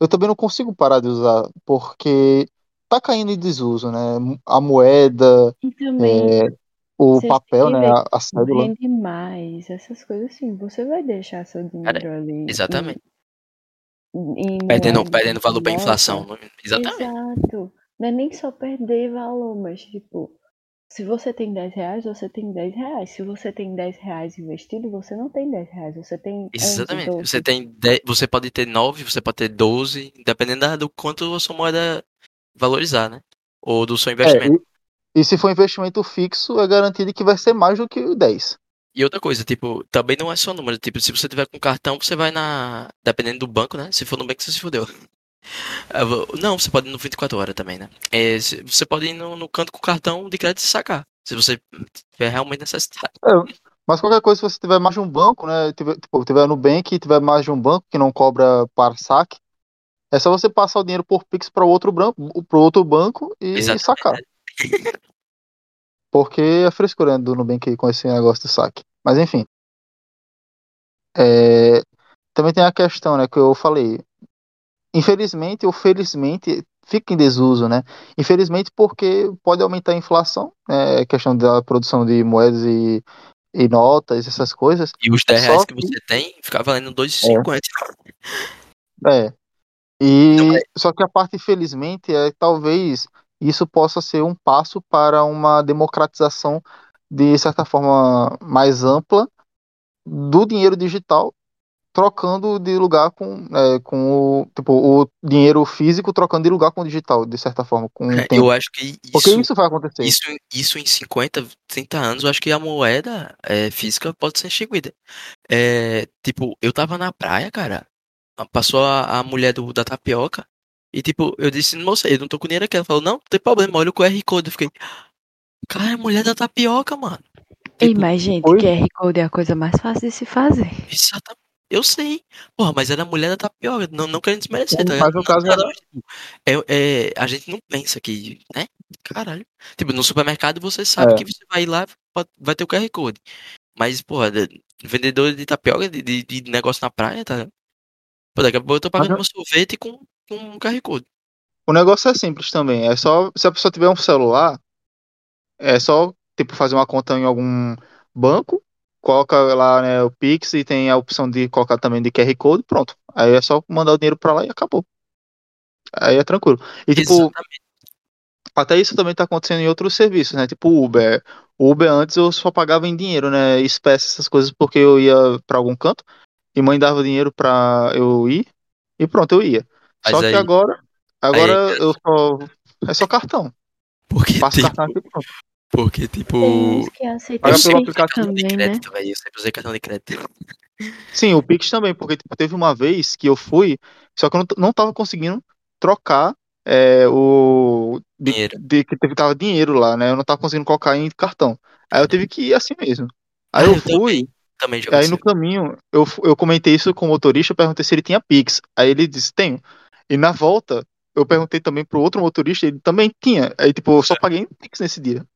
eu também não consigo parar de usar, porque tá caindo em desuso, né? A moeda, também é, o papel, né? A, a cédula. rende mais, essas coisas assim. Você vai deixar seu cara, dinheiro ali em, exatamente. em Perdendo, moeda perdendo valor pra remota. inflação. não- Exatamente. Exato. Não é nem só perder valor, mas tipo, se você tem 10 reais, você tem 10 reais. Se você tem 10 reais investido, você não tem 10 reais, você tem 11, Exatamente. 12. Você tem 10, você pode ter 9, você pode ter 12, dependendo do quanto a sua moeda valorizar, né? Ou do seu investimento. É, e, e, se for investimento fixo, é garantido que vai ser mais do que o 10. E outra coisa, tipo, também não é só número. Tipo, se você tiver com cartão, você vai na. Dependendo do banco, né? Se for no banco, você se fudeu. Não, você pode ir no 24 horas também, né? É, você pode ir no, no, canto com cartão de crédito e sacar. Se você tiver realmente necessidade. É, mas qualquer coisa, se você tiver mais de um banco, né? Tiver, tipo, tiver no Bank e tiver mais de um banco que não cobra para saque, é só você passar o dinheiro por Pix para outro, outro banco e sacar. Porque é frescura do Nubank com esse negócio do saque. Mas enfim. É, também tem a questão, né, que eu falei. Infelizmente ou felizmente fica em desuso, né? Infelizmente porque pode aumentar a inflação, né? É questão da produção de moedas e e notas, essas coisas. E os 10 reais que, que você tem fica valendo 2,50. É. é. E então, é. só que a parte, infelizmente, é talvez isso possa ser um passo para uma democratização de certa forma mais ampla do dinheiro digital trocando de lugar com, é, com o, tipo, o dinheiro físico trocando de lugar com o digital, de certa forma. Com é, eu acho que isso, Porque isso vai acontecer. Isso, isso em 50, 30 anos, eu acho que a moeda é, física pode ser extinguida. É, tipo, eu tava na praia, cara, passou a, a mulher do, da tapioca, e tipo, eu disse, moça, eu não tô com dinheiro aqui. Ela falou, não, não tem problema, olha o QR Code. Eu fiquei, cara, é mulher da tapioca, mano. Tipo, Ei, mas gente, Oi? QR Code é a coisa mais fácil de se fazer. Exatamente. Eu sei. Porra, mas era a mulher da tapioca, não, não querendo desmerecer, tá Mas no caso é, é, a gente não pensa que, né? Caralho. Tipo, no supermercado você sabe é. que você vai lá vai ter o QR Code. Mas, porra, vendedor de tapioca, de, de, de negócio na praia, tá? Pô, daqui a pouco eu tô pagando meu sorvete com, com um QR Code. O negócio é simples também. É só, se a pessoa tiver um celular, é só, tipo, fazer uma conta em algum banco coloca lá né, o Pix e tem a opção de colocar também de QR Code, pronto. Aí é só mandar o dinheiro para lá e acabou. Aí é tranquilo. E tipo, Exatamente. até isso também tá acontecendo em outros serviços, né? Tipo Uber. Uber antes eu só pagava em dinheiro, né? Espécie, essas coisas, porque eu ia para algum canto e mãe dava dinheiro para eu ir e pronto, eu ia. Mas só aí, que agora, agora aí, eu só é só cartão. Porque Passa tipo, cartão aqui pronto. Porque, tipo. Paga pelo aplicativo de crédito, velho. Eu sempre usei cartão de crédito. Sim, o Pix também, porque tipo, teve uma vez que eu fui, só que eu não, não tava conseguindo trocar é, o. De, dinheiro. De, que teve, tava dinheiro lá, né? Eu não tava conseguindo colocar em cartão. Aí eu tive que ir assim mesmo. Aí ah, eu, eu fui. Também, também aí no caminho, eu, eu comentei isso com o motorista, eu perguntei se ele tinha Pix. Aí ele disse, tenho. E na volta, eu perguntei também pro outro motorista, ele também tinha. Aí, tipo, eu só paguei em Pix nesse dia.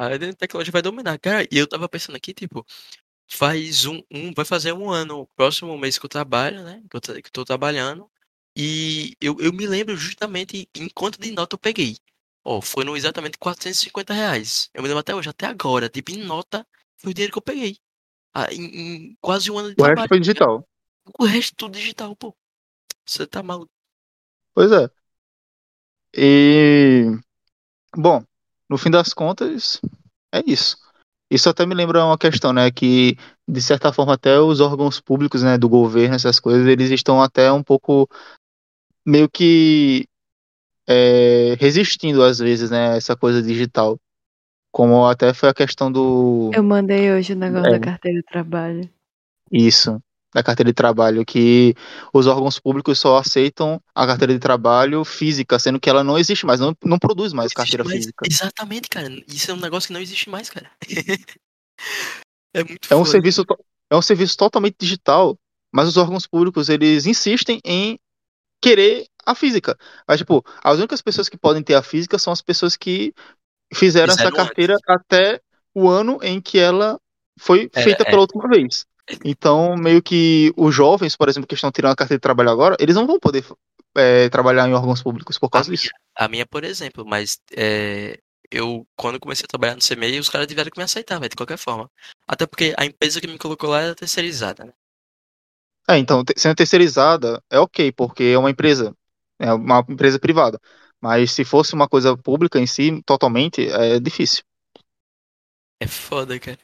A tecnologia vai dominar. Cara, e eu tava pensando aqui, tipo, faz um, um vai fazer um ano, próximo mês que eu trabalho, né? Que eu, que eu tô trabalhando. E eu, eu me lembro justamente em quanto de nota eu peguei. Ó, oh, foi no exatamente 450 reais. Eu me lembro até hoje, até agora. Tipo, em nota, foi o dinheiro que eu peguei. Ah, em, em quase um ano de o trabalho. O resto foi digital. O resto tudo digital, pô. Você tá maluco. Pois é. E. Bom, no fim das contas, é isso. Isso até me lembra uma questão, né, que de certa forma até os órgãos públicos, né, do governo, essas coisas, eles estão até um pouco meio que é, resistindo às vezes, né, essa coisa digital. Como até foi a questão do. Eu mandei hoje o negócio é, da carteira de trabalho. Isso da carteira de trabalho, que os órgãos públicos só aceitam a carteira de trabalho física, sendo que ela não existe mais, não, não produz mais não carteira mais. física. Exatamente, cara. Isso é um negócio que não existe mais, cara. é muito é um serviço É um serviço totalmente digital, mas os órgãos públicos, eles insistem em querer a física. Mas, tipo, as únicas pessoas que podem ter a física são as pessoas que fizeram, fizeram essa carteira antes. até o ano em que ela foi é, feita é. pela última vez. Então, meio que os jovens, por exemplo, que estão tirando a carteira de trabalho agora, eles não vão poder é, trabalhar em órgãos públicos por causa a disso. Minha, a minha, por exemplo, mas é, eu, quando comecei a trabalhar no CMEI, os caras tiveram que me aceitar, véio, de qualquer forma. Até porque a empresa que me colocou lá era terceirizada, né? É, então, sendo terceirizada é ok, porque é uma empresa, é uma empresa privada. Mas se fosse uma coisa pública em si, totalmente, é difícil. É foda, cara.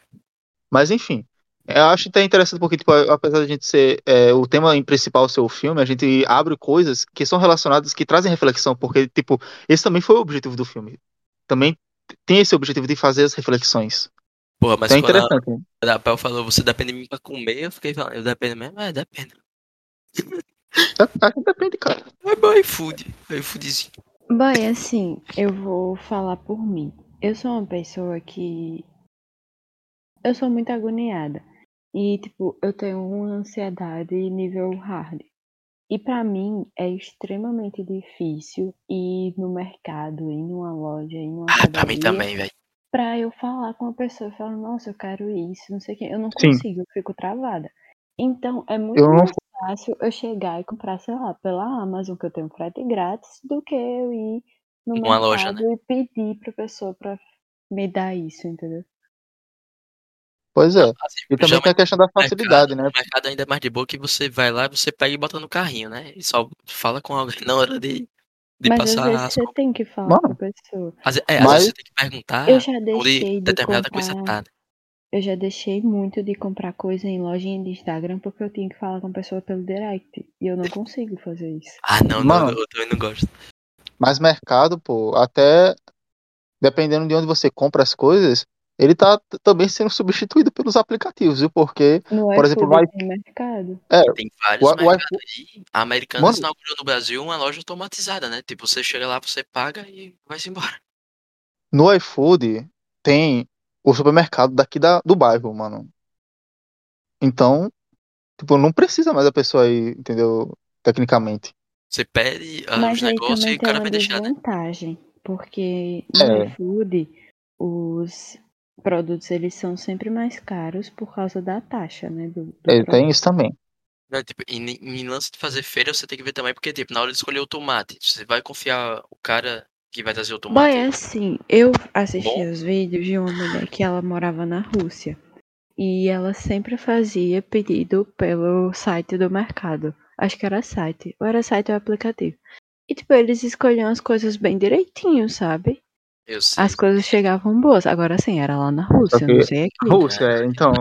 Mas enfim, Eu acho até interessante porque, tipo, apesar de a gente ser é, o tema principal ser o filme, a gente abre coisas que são relacionadas, que trazem reflexão, porque, tipo, esse também foi o objetivo do filme. Também tem esse objetivo de fazer as reflexões. Porra, mas Então é interessante. a Apel falou, você depende de mim pra comer, eu fiquei falando, eu dependo mesmo? É, depende. Acho que depende, cara. É bom iFood, iFoodzinho. Bem, assim, eu vou falar por mim. Eu sou uma pessoa que. Eu sou muito agoniada. E, tipo, eu tenho uma ansiedade nível hard. E pra mim é extremamente difícil ir no mercado, ir numa loja, ir numa Ah, pra mim também, velho. pra eu falar com a pessoa e falar, nossa, eu quero isso, não sei o quê. Eu não Sim. consigo, eu fico travada. Então, é muito Eu não mais fácil eu chegar e comprar, sei lá, pela Amazon, que eu tenho frete grátis, do que eu ir no Numa mercado loja, né? e pedir pra pessoa pra me dar isso, entendeu? Pois é. Assim, E também tem a questão da facilidade, né? mercado, no mercado ainda é mais de boa que você vai lá, você pega e bota no carrinho, né? E só fala com alguém na hora de, de Mas às passar vezes as você tem que falar Mano, com a pessoa. Às, é, às Mas- vezes você tem que perguntar Eu já deixei de determinada coisa comprar. tá. né? Eu já deixei muito de comprar coisa em lojinha de Instagram porque eu tinha que falar com a pessoa pelo direct. E eu não consigo fazer isso. Ah, não, Mano. não, eu também não gosto. Mas mercado, pô, até dependendo de onde você compra as coisas, ele tá t- também sendo substituído pelos aplicativos, viu? Porque, No por exemplo, iFood no tem mercado. Tem vários O- o mercados iFood- aí. A Americanas Mano. inaugurou no Brasil uma loja automatizada, né? Tipo, você chega lá, você paga e vai-se embora. no iFood tem o supermercado daqui da, do bairro, mano. Então, tipo, não precisa mais a pessoa ir, entendeu? Tecnicamente. Você pede ah, Mas os aí negócios e também o cara uma vai deixar, né? desvantagem. Porque no É. iFood, os produtos eles são sempre mais caros por causa da taxa, né? Do, do É, tem isso também. Não, tipo, e em, em lance de fazer feira, você tem que ver também, porque, tipo, na hora de escolher o tomate, você vai confiar o cara que vai trazer o tomate. Bom, é assim, eu assisti Bom. os vídeos de uma mulher que ela morava na Rússia. E ela sempre fazia pedido pelo site do mercado. Acho que era site. Ou era site ou aplicativo. E tipo, eles escolhiam as coisas bem direitinho, sabe? Eu sei. As coisas chegavam boas. Agora sim, era lá na Rússia, não sei aqui. Rússia, é, então.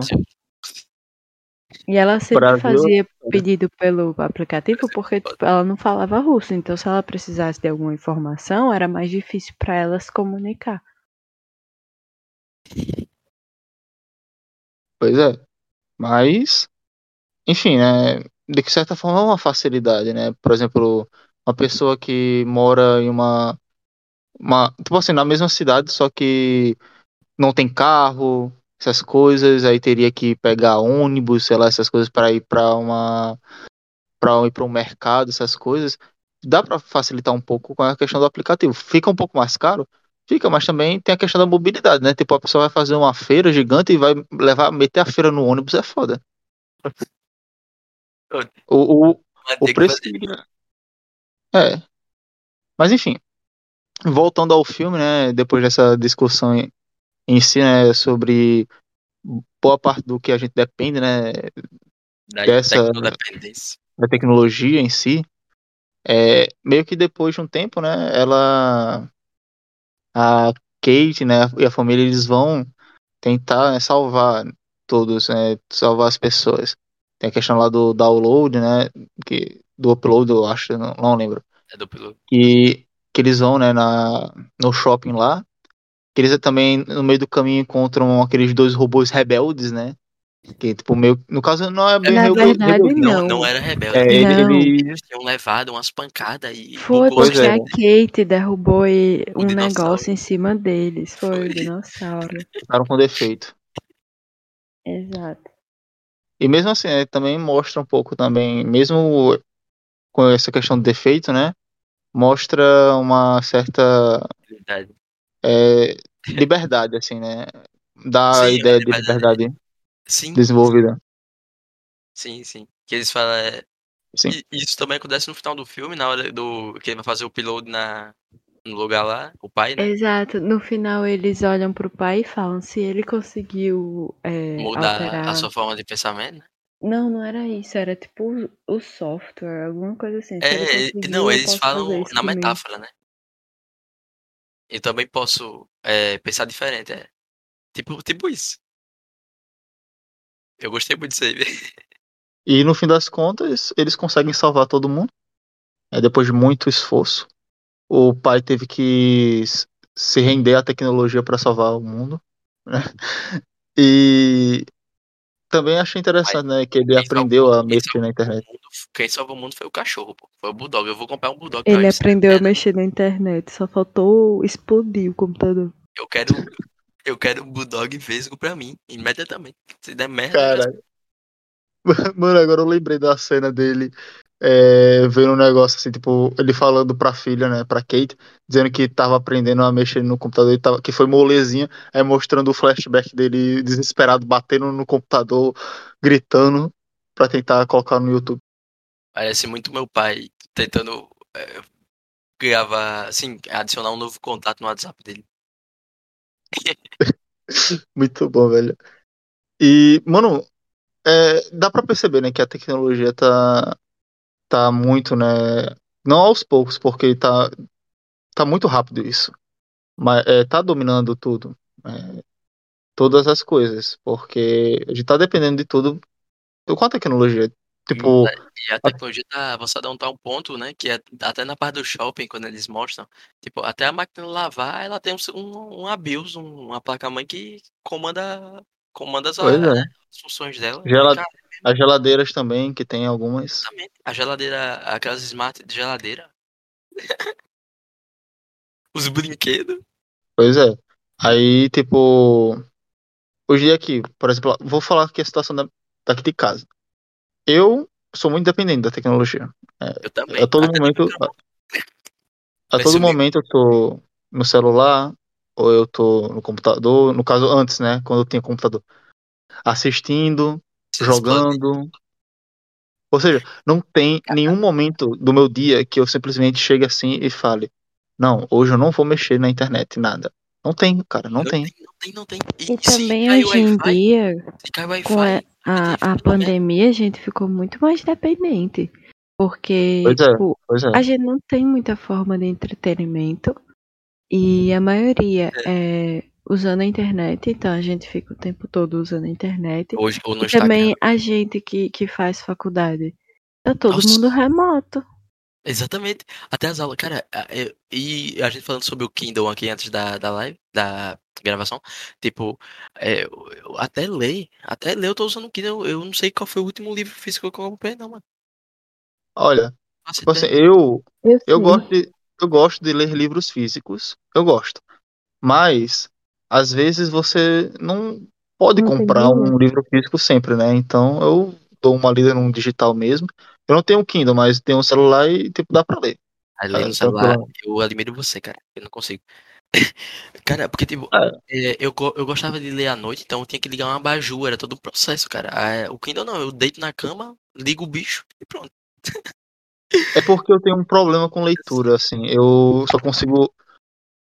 E ela sempre Brasil- fazia pedido pelo aplicativo porque tipo, ela não falava russo. Então, se ela precisasse de alguma informação, era mais difícil para ela se comunicar. Pois é. Mas, enfim, né? De que certa forma é uma facilidade, né? Por exemplo, uma pessoa que mora em uma, uma. Tipo assim, na mesma cidade, só que não tem carro, essas coisas, aí teria que pegar ônibus, sei lá, essas coisas para ir para uma. para ir para um mercado, essas coisas. Dá para facilitar um pouco com a questão do aplicativo. Fica um pouco mais caro? Fica, mas também tem a questão da mobilidade, né? Tipo, a pessoa vai fazer uma feira gigante e vai levar, meter a feira no ônibus é foda. O, o, o preço. É. Mas enfim. Voltando ao filme, né? Depois dessa discussão em, em si, né? Sobre boa parte do que a gente depende, né? Da dessa-. Da tecnologia em si. É, meio que depois de um tempo, né? Ela. A Kate, né? E a família, eles vão tentar né, salvar todos, né? Salvar as pessoas. Tem a questão lá do download, né? Que, do upload, eu acho, não, não lembro. É do piloto. que, que eles vão, né, na, no shopping lá. Que eles também, no meio do caminho, encontram aqueles dois robôs rebeldes, né? Que, tipo, meio. No caso, não é bem Na rebel- verdade, rebelde, Não, Não. não era rebelde. É, ele, Não. ele- Eles tinham levado umas pancadas e. Foi porque é. a Kate derrubou e- um negócio em cima deles. Foi, Foi. o dinossauro. ficaram com defeito. Exato. E mesmo assim, né, também mostra um pouco também, mesmo com essa questão do defeito, né? Mostra uma certa Verdade. é, liberdade, assim, né? Dá Sim, a ideia de liberdade. liberdade Sim, desenvolvida. sim, sim. Que eles falam. É... Sim. E isso também acontece no final do filme, na hora do. Que ele vai fazer o upload na... no lugar lá, o pai, né? Exato. No final eles olham pro pai e falam se ele conseguiu é, Mudar alterar. a sua forma de pensamento. né? Não, não era isso. Era tipo o, o software, alguma coisa assim. Se É, não, eu eles falam na comigo. metáfora, né? Eu também posso é, pensar diferente, é. Tipo, tipo isso. Eu gostei muito disso aí. E no fim das contas, eles conseguem salvar todo mundo. É, depois de muito esforço. O pai teve que se render à tecnologia para salvar o mundo. né? E também achei interessante, né, que ele aprendeu a mexer na internet. mundo- Quem salvou o mundo foi o cachorro, pô. Foi o Bulldog. Eu vou comprar um Bulldog. Ele aprendeu a mexer na internet, só faltou explodir o computador. Eu quero. Eu quero um Bulldog vesgo pra mim, imediatamente. Se der merda, Caralho. Mano, agora eu lembrei da cena dele é, vendo um negócio assim, tipo, ele falando pra filha, né, pra Kate, dizendo que tava aprendendo a mexer no computador, e tava, que foi molezinha, aí mostrando o flashback dele desesperado, batendo no computador, gritando, pra tentar colocar no YouTube. Parece muito meu pai tentando é, gravar, assim, adicionar um novo contato no WhatsApp dele. Muito bom, velho. E, mano, é, dá pra perceber, né, que a tecnologia tá, tá muito, né, não aos poucos, porque tá, tá muito rápido isso, mas é, tá dominando tudo, é, todas as coisas, porque a gente tá dependendo de tudo com a tecnologia. Tipo, E a tecnologia tá avançada a um tal ponto, né? Que é, até na parte do shopping, quando eles mostram, tipo, até a máquina lavar, ela tem um, um, um BIOS, um- uma placa-mãe que comanda, comanda as, é. as funções dela. Cara, As geladeiras também, que tem algumas. exatamente. A geladeira, aquelas smart de geladeira. Os brinquedos. Pois é. Aí, tipo, hoje aqui, por exemplo, vou falar aqui a situação da- daqui de casa. Eu sou muito dependente da tecnologia. Eu também. A todo momento, a Vai todo momento eu tô no celular ou eu tô no computador, no caso antes, né, quando eu tinha computador, assistindo. Jogando. Ou seja, não tem nenhum momento do meu dia que eu simplesmente chegue assim e fale: "Não, hoje eu não vou mexer na internet, nada". Não tem, cara, não, tem. Não tem, não tem. E se também hoje em dia, com a, a, a pandemia, a gente ficou muito mais dependente. Porque, Pois é. tipo, Pois é. a gente não tem muita forma de entretenimento. E a maioria é usando a internet, então a gente fica o tempo todo usando a internet. Hoje, ou no E Instagram. também a gente que, que faz faculdade. Tá todo Nossa. mundo remoto. Exatamente. Até as aulas, cara, a- eu- e a gente falando sobre o Kindle aqui antes da, da live, da gravação, tipo, é, eu- eu até ler, até ler eu tô usando o Kindle, eu não sei qual foi o último livro físico que eu comprei, não, mano. Olha, tipo assim, eu Eu, eu gosto de eu gosto de ler livros físicos. Eu gosto. Mas às vezes você não pode Não comprar um livro físico sempre, né? Então eu dou uma lida num digital mesmo. Eu não tenho um Kindle, mas tenho um celular e tipo dá pra ler. Aí ler É, no celular, eu admiro você, cara, eu não consigo. Cara, porque, tipo, É. é, eu, eu gostava de ler à noite, então eu tinha que ligar uma abajur, era todo um processo, cara. Ah, o Kindle não, eu deito na cama, ligo o bicho e pronto. É porque eu tenho um problema com leitura, assim. Eu só consigo.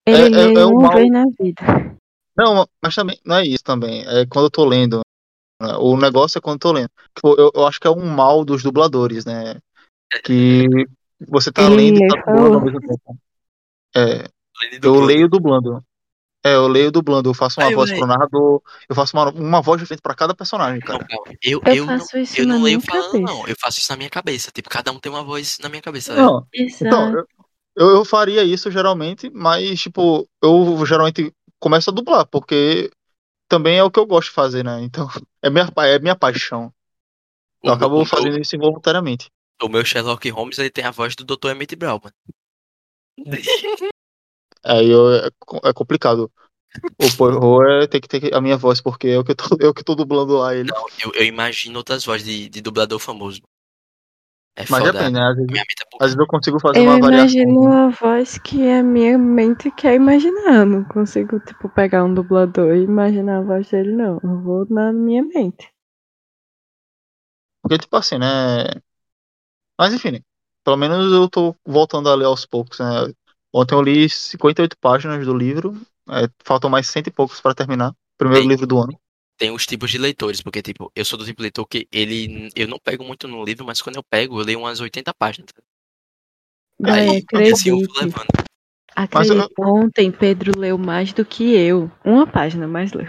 Ele É- é- lê é o uma mal- na vida. Não, mas também não é isso também. É quando eu tô lendo. né? O negócio é quando eu tô lendo. Tipo, eu, eu acho que é um mal dos dubladores, né? Que você tá lendo e tá dublando ao mesmo tempo. É, eu leio dublando. É, eu leio dublando. Eu faço uma Ai, voz pro narrador. Eu faço uma, uma voz diferente pra cada personagem, Não, cara. calma. Eu, Eu eu, não, faço isso eu na não leio minha falando, cabeça. não. Eu faço isso na minha cabeça. Tipo, cada um tem uma voz na minha cabeça. Não, então, Exato. eu, eu, eu faria isso geralmente, mas, tipo, eu geralmente começo a dublar, porque também é o que eu gosto de fazer, né? Então, é minha, é minha paixão. O, Eu meu- acabo o, meu, fazendo isso involuntariamente. o meu Sherlock Holmes, ele tem a voz do Dr. Emmett Brown, mano. Aí eu, é, co- é complicado. O Poirot é ter que ter a minha voz, porque eu que tô, eu que tô dublando lá ele. Não, eu, eu imagino outras vozes de, de dublador famoso. É Mas foda. depende, né? Às vezes, Minha mente é às vezes eu consigo fazer Eu uma variação. imagino a voz que a minha mente quer imaginar. Eu não consigo, tipo, pegar um dublador e imaginar a voz dele, não. Eu vou na minha mente. Porque, tipo assim, né? Mas enfim, pelo menos eu tô voltando a ler aos poucos, né? Ontem eu li 58 páginas do livro, é, faltam mais cento e poucos pra terminar. Primeiro Tem. livro do ano. Tem os tipos de leitores, porque, tipo, eu sou do tipo de leitor que ele. Eu não pego muito no livro, mas quando eu pego, eu leio umas 80 páginas. Daí, Aí, assim eu vou acredite. levando. Mas eu- ontem Pedro leu mais do que eu. Uma página, mas leu.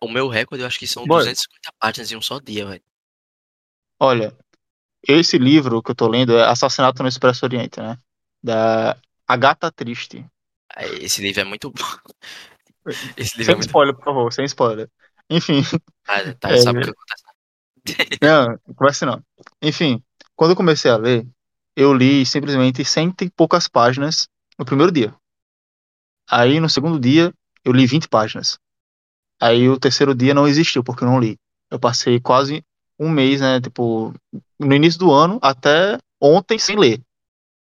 O meu recorde eu acho que são Boy. 250 páginas em um só dia, velho. Olha, esse livro que eu tô lendo é Assassinato no Expresso Oriente, né? Da Agatha Triste. Esse livro é muito bom. Esse livro é Sem muito spoiler, por favor, sem spoiler. Enfim, Ah, tá, É. sabe o que acontece? não, não conversa não. Enfim, quando eu comecei a ler, eu li simplesmente cento e poucas páginas no primeiro dia. Aí no segundo dia, eu li 20 páginas. Aí o terceiro dia não existiu, porque eu não li. Eu passei quase um mês, né? Tipo, no início do ano até ontem sem ler.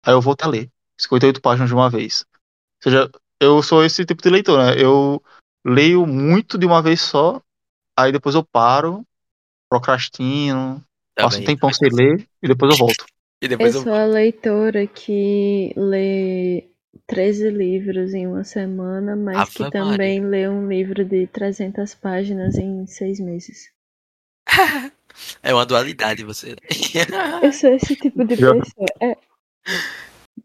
Aí eu voltei a ler. 58 páginas de uma vez. Ou seja, eu sou esse tipo de leitor, né? Eu leio muito de uma vez só, aí depois eu paro, procrastino, passo um Também, tempão sem também. ler e depois eu volto. E Eu depois eu. sou a leitora que lê 13 livros em uma semana, mas Ave que Maria. também lê um livro de 300 páginas em seis meses. É uma dualidade você. Eu sou esse tipo de pessoa. É.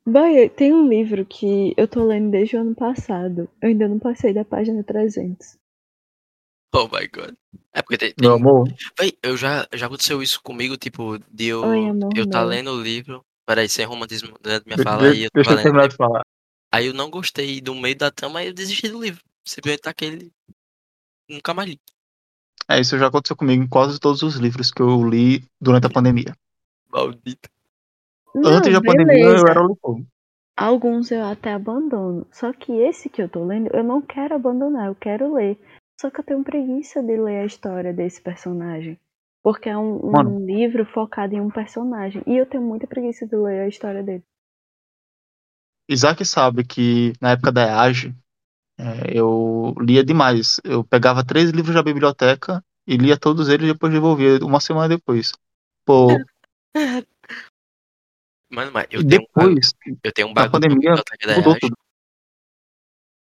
Boy, tem um livro que eu tô lendo desde o ano passado. Eu ainda não passei da página 300. Oh my god. É porque tem. tem... Meu amor, Véi, eu já, já aconteceu isso comigo, tipo, de eu, Oi, amor eu tá lendo o livro. Peraí, sem romantismo durante minha de- fala de- aí, eu deixa eu terminar de falar. Aí eu não gostei do meio da trama e eu desisti do livro. Simplesmente aquele. Nunca mais li. É, isso já aconteceu comigo em quase todos os livros que eu li durante a pandemia. Maldito. Não, Antes da pandemia eu era leitor. Alguns eu até abandono. Só que esse que eu tô lendo, eu não quero abandonar, eu quero ler. Só que eu tenho preguiça de ler a história desse personagem. Porque é um, um Mano. livro focado em um personagem. E eu tenho muita preguiça de ler a história dele. Isaac sabe que na época da EAGE é, eu lia demais. Eu pegava três livros da biblioteca e lia todos eles e depois devolvia uma semana depois. Pô, Mano, mas eu tenho, um, depois, eu tenho um na bagulho pandemia, biblioteca da mudou EASH tudo.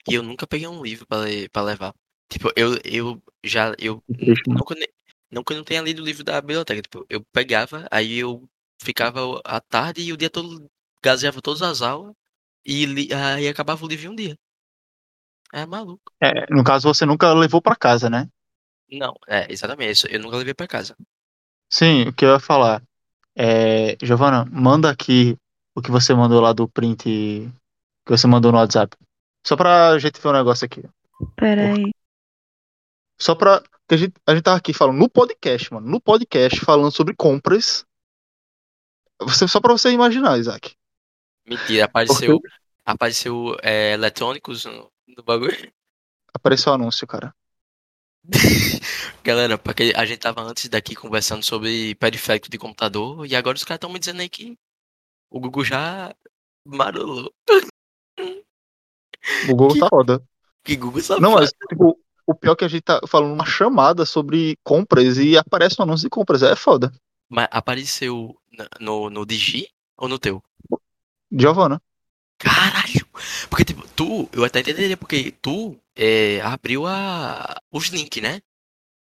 e eu nunca peguei um livro pra levar. Tipo, eu, eu já. Eu Que triste, mano. nunca, ne- nunca não tenha lido o livro da biblioteca. Tipo, eu pegava, aí eu ficava a tarde e o dia todo, gaseava todas as aulas e li, aí acabava o livro em um dia. É maluco. É, no caso, você nunca levou pra casa, né? Não, é, exatamente isso. Eu nunca levei pra casa. Sim, o que eu ia falar. É, Giovana, manda aqui o que você mandou lá do print que você mandou no WhatsApp. Só pra gente ver um negócio aqui. Peraí. Só pra. que A gente, a gente tava aqui falando no podcast, mano. No podcast falando sobre compras. Você, só pra você imaginar, Isaac. Mentira, apareceu. Apareceu é, eletrônicos no, no bagulho. Apareceu o anúncio, cara. Galera, porque a gente tava antes daqui conversando sobre periférico de computador e agora os caras estão me dizendo aí que o Google já marolou. O Google Que- tá foda. Que Google só Não, mas, tipo, o pior é que a gente tá falando uma chamada sobre compras e aparece um anúncio de compras. É foda. Mas apareceu no, no Digi ou no teu? Giovana. Caralho! Porque, tipo, tu, eu até entenderia, porque tu é, abriu a, os links, né?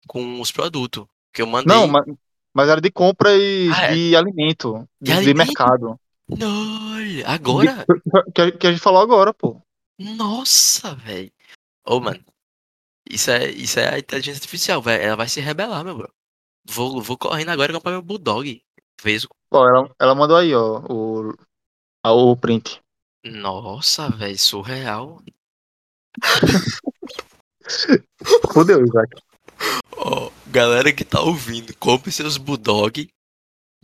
Com os produtos que eu mandei. Não, mas, mas era de compras Ah, é. de alimento. De De, de alimento? mercado. Olha, agora? Que, que a gente falou agora, pô. Nossa, velho. Ô, mano. Isso é, isso é a inteligência artificial, velho. Ela vai se rebelar, meu bro. Vou, vou correndo agora comprar meu Bulldog. Vez. Ó, ela, ela mandou aí, ó, o, a- o print. Nossa, velho. Surreal. Fudeu, Isaac. Ó, galera que tá ouvindo, compre seus Bulldog.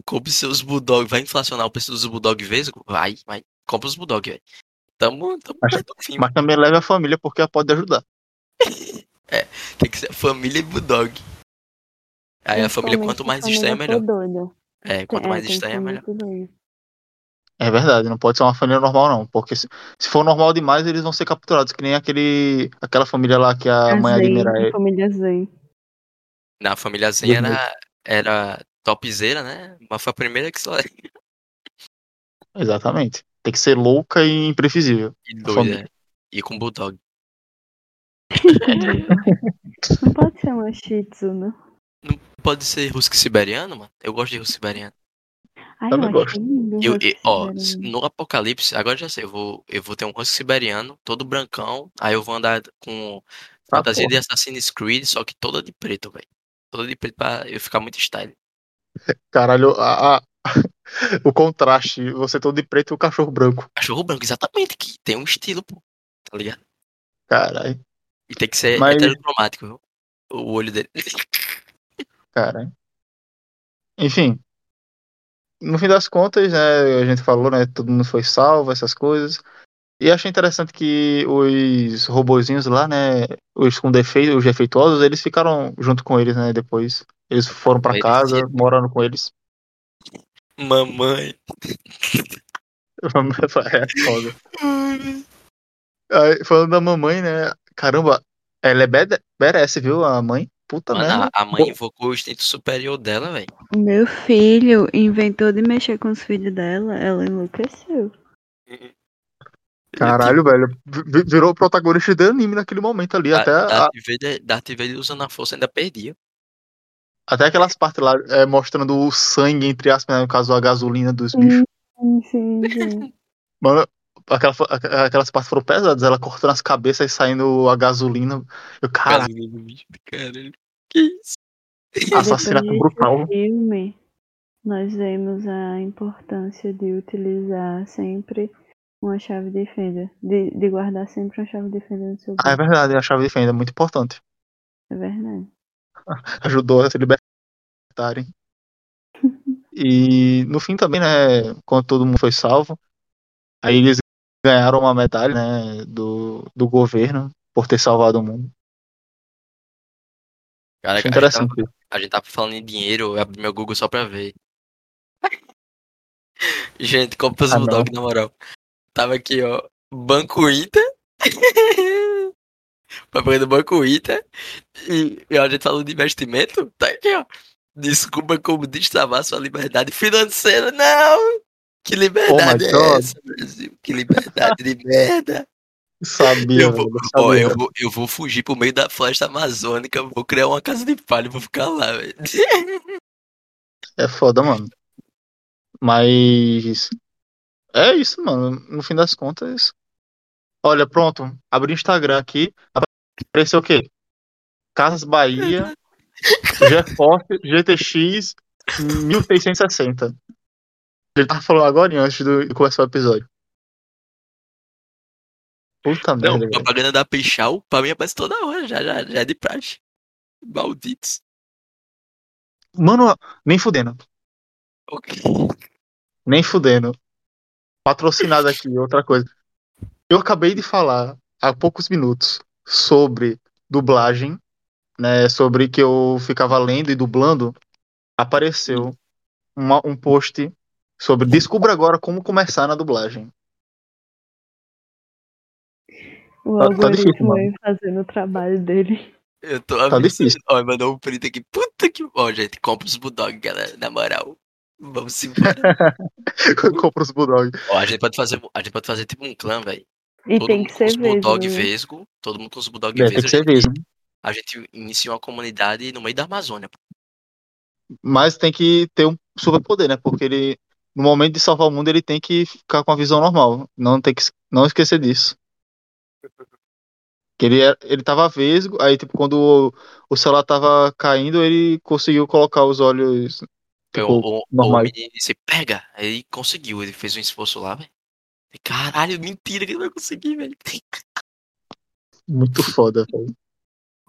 Compre seus Bulldog. Vai inflacionar o preço dos Bulldog vesgo? Vai, vai. Compre os Bulldog, velho. Tamo, tamo Mas- fim. Mas também leve a família porque ela pode ajudar. Tem que ser família e Bulldog. Aí a família, quanto mais a estranha, família melhor. doida. É, quanto É, mais estranha, ser melhor. É verdade, não pode ser uma família normal, não. Porque se, se for normal demais, eles vão ser capturados, que nem aquele, aquela família lá que a mãe Zen, admira. a É, família Zen. Na família Zen era, era topzera, né? Mas foi a primeira que só exatamente. Tem que ser louca e imprevisível. e A doida. né? E com Bulldog. Não pode ser uma Shih Tzu, né? Pode ser husky siberiano, mano? Eu gosto de husky siberiano. Ai, Também eu gosto. Eu, Husky e- ó, no apocalipse, agora já sei, eu vou, eu vou ter um husky siberiano, todo brancão, aí eu vou andar com Fantasia porra. de Assassin's Creed, só que toda de preto, velho. Toda de preto pra eu ficar muito style. Caralho, a, a- o contraste, você todo de preto e o cachorro branco. Cachorro branco, exatamente, que tem um estilo, pô. Tá ligado? Caralho, E tem que ser Mas- viu? O olho dele. caralho. Enfim. No fim das contas, né, a gente falou, né, todo mundo foi salvo, essas coisas. E achei interessante que os robozinhos lá, né, os com defeito, os defeituosos, eles ficaram junto com eles, né, depois. Eles foram pra Eles casa, iam- morando com eles. Mamãe. é foda. Aí, falando da mamãe, né? Caramba, ela é bad- badass, viu? A mãe. Puta Mano, merda. a, a mãe invocou o instinto superior dela, velho. Meu filho inventou de mexer com os filhos dela, ela enlouqueceu. Caralho, velho. Vi- Virou o protagonista de anime naquele momento ali. Até, a- Darth Vader, Darth Vader usando a força ainda perdia. até aquelas partes lá é, mostrando o sangue, entre aspas, né, no caso a gasolina dos bichos. Sim, sim, sim. Mano, aquela, aquelas partes foram pesadas, ela cortando as cabeças e saindo a gasolina. Eu, bicho. Caralho. Que isso? assassinato brutal. filme, nós vemos a importância de utilizar sempre uma chave de fenda. De, de guardar sempre uma chave de fenda no seu Ah, é bolso. verdade, a chave de fenda é muito importante. É verdade. ajudou a se libertarem. E no fim também, né, quando todo mundo foi salvo, aí eles ganharam uma medalha, né, do, do governo por ter salvado o mundo. Cara, Achei a gente, tava, interessante. a gente tava falando em dinheiro, eu abri meu Google só pra ver. Gente, compra os Ah, Bulldog, na moral. Tava aqui, ó. Banco Inter. Propaganda do Banco Inter. E, e a gente falou de investimento. Tá aqui, ó. Desculpa como destravar sua liberdade financeira. Não! Que liberdade Oh é God. essa, Brasil? Que liberdade de merda. Sabia, Eu vou, velho, ó, sabia. eu, vou, eu vou fugir pro meio da floresta amazônica, vou criar uma casa de palha e vou ficar lá, velho. É foda, mano. Mas. É isso, mano. No fim das contas. Olha, pronto. Abri o Instagram aqui. Apareceu o quê? Casas Bahia, GeForce, GTX 1660. Ele tava falando agora antes do- de começar o episódio. Puta Não, merda, velho. propaganda da Pichal, pra mim aparece toda hora, já, já, já é de praxe. Malditos. Mano, nem fudendo. Ok. Nem fudendo. Patrocinado aqui, outra coisa. Eu acabei de falar há poucos minutos sobre dublagem, né? Sobre que eu ficava lendo e dublando. Apareceu uma- um post sobre descubra agora como começar na dublagem. O Tá- tá algoritmo difícil, mano. aí fazendo o trabalho dele. Eu tô Tá avisando. difícil. Ó, mandou um print aqui. Puta que. Ó, gente, compra os Bulldog, galera. Na moral. Vamos embora. Compra os Bulldog. Ó, a gente pode fazer. A gente pode fazer tipo um clã, velho. E Todo tem que ser os Bulldog vesgo. né? vesgo. Todo mundo com os Bulldog É, tem vesgo. que ser a, gente, mesmo. a gente inicia uma comunidade no meio da Amazônia. Mas tem que ter um superpoder, né? Porque ele, no momento de salvar o mundo, ele tem que ficar com a visão normal. Não tem que não esquecer disso. Que ele, é- ele tava vesgo, aí tipo, quando o, o celular tava caindo, ele conseguiu colocar os olhos tipo, o, o normais. menino disse, pega. Aí ele conseguiu, ele fez um esforço lá, velho. Caralho, mentira que ele vai conseguir, velho. Muito foda, velho.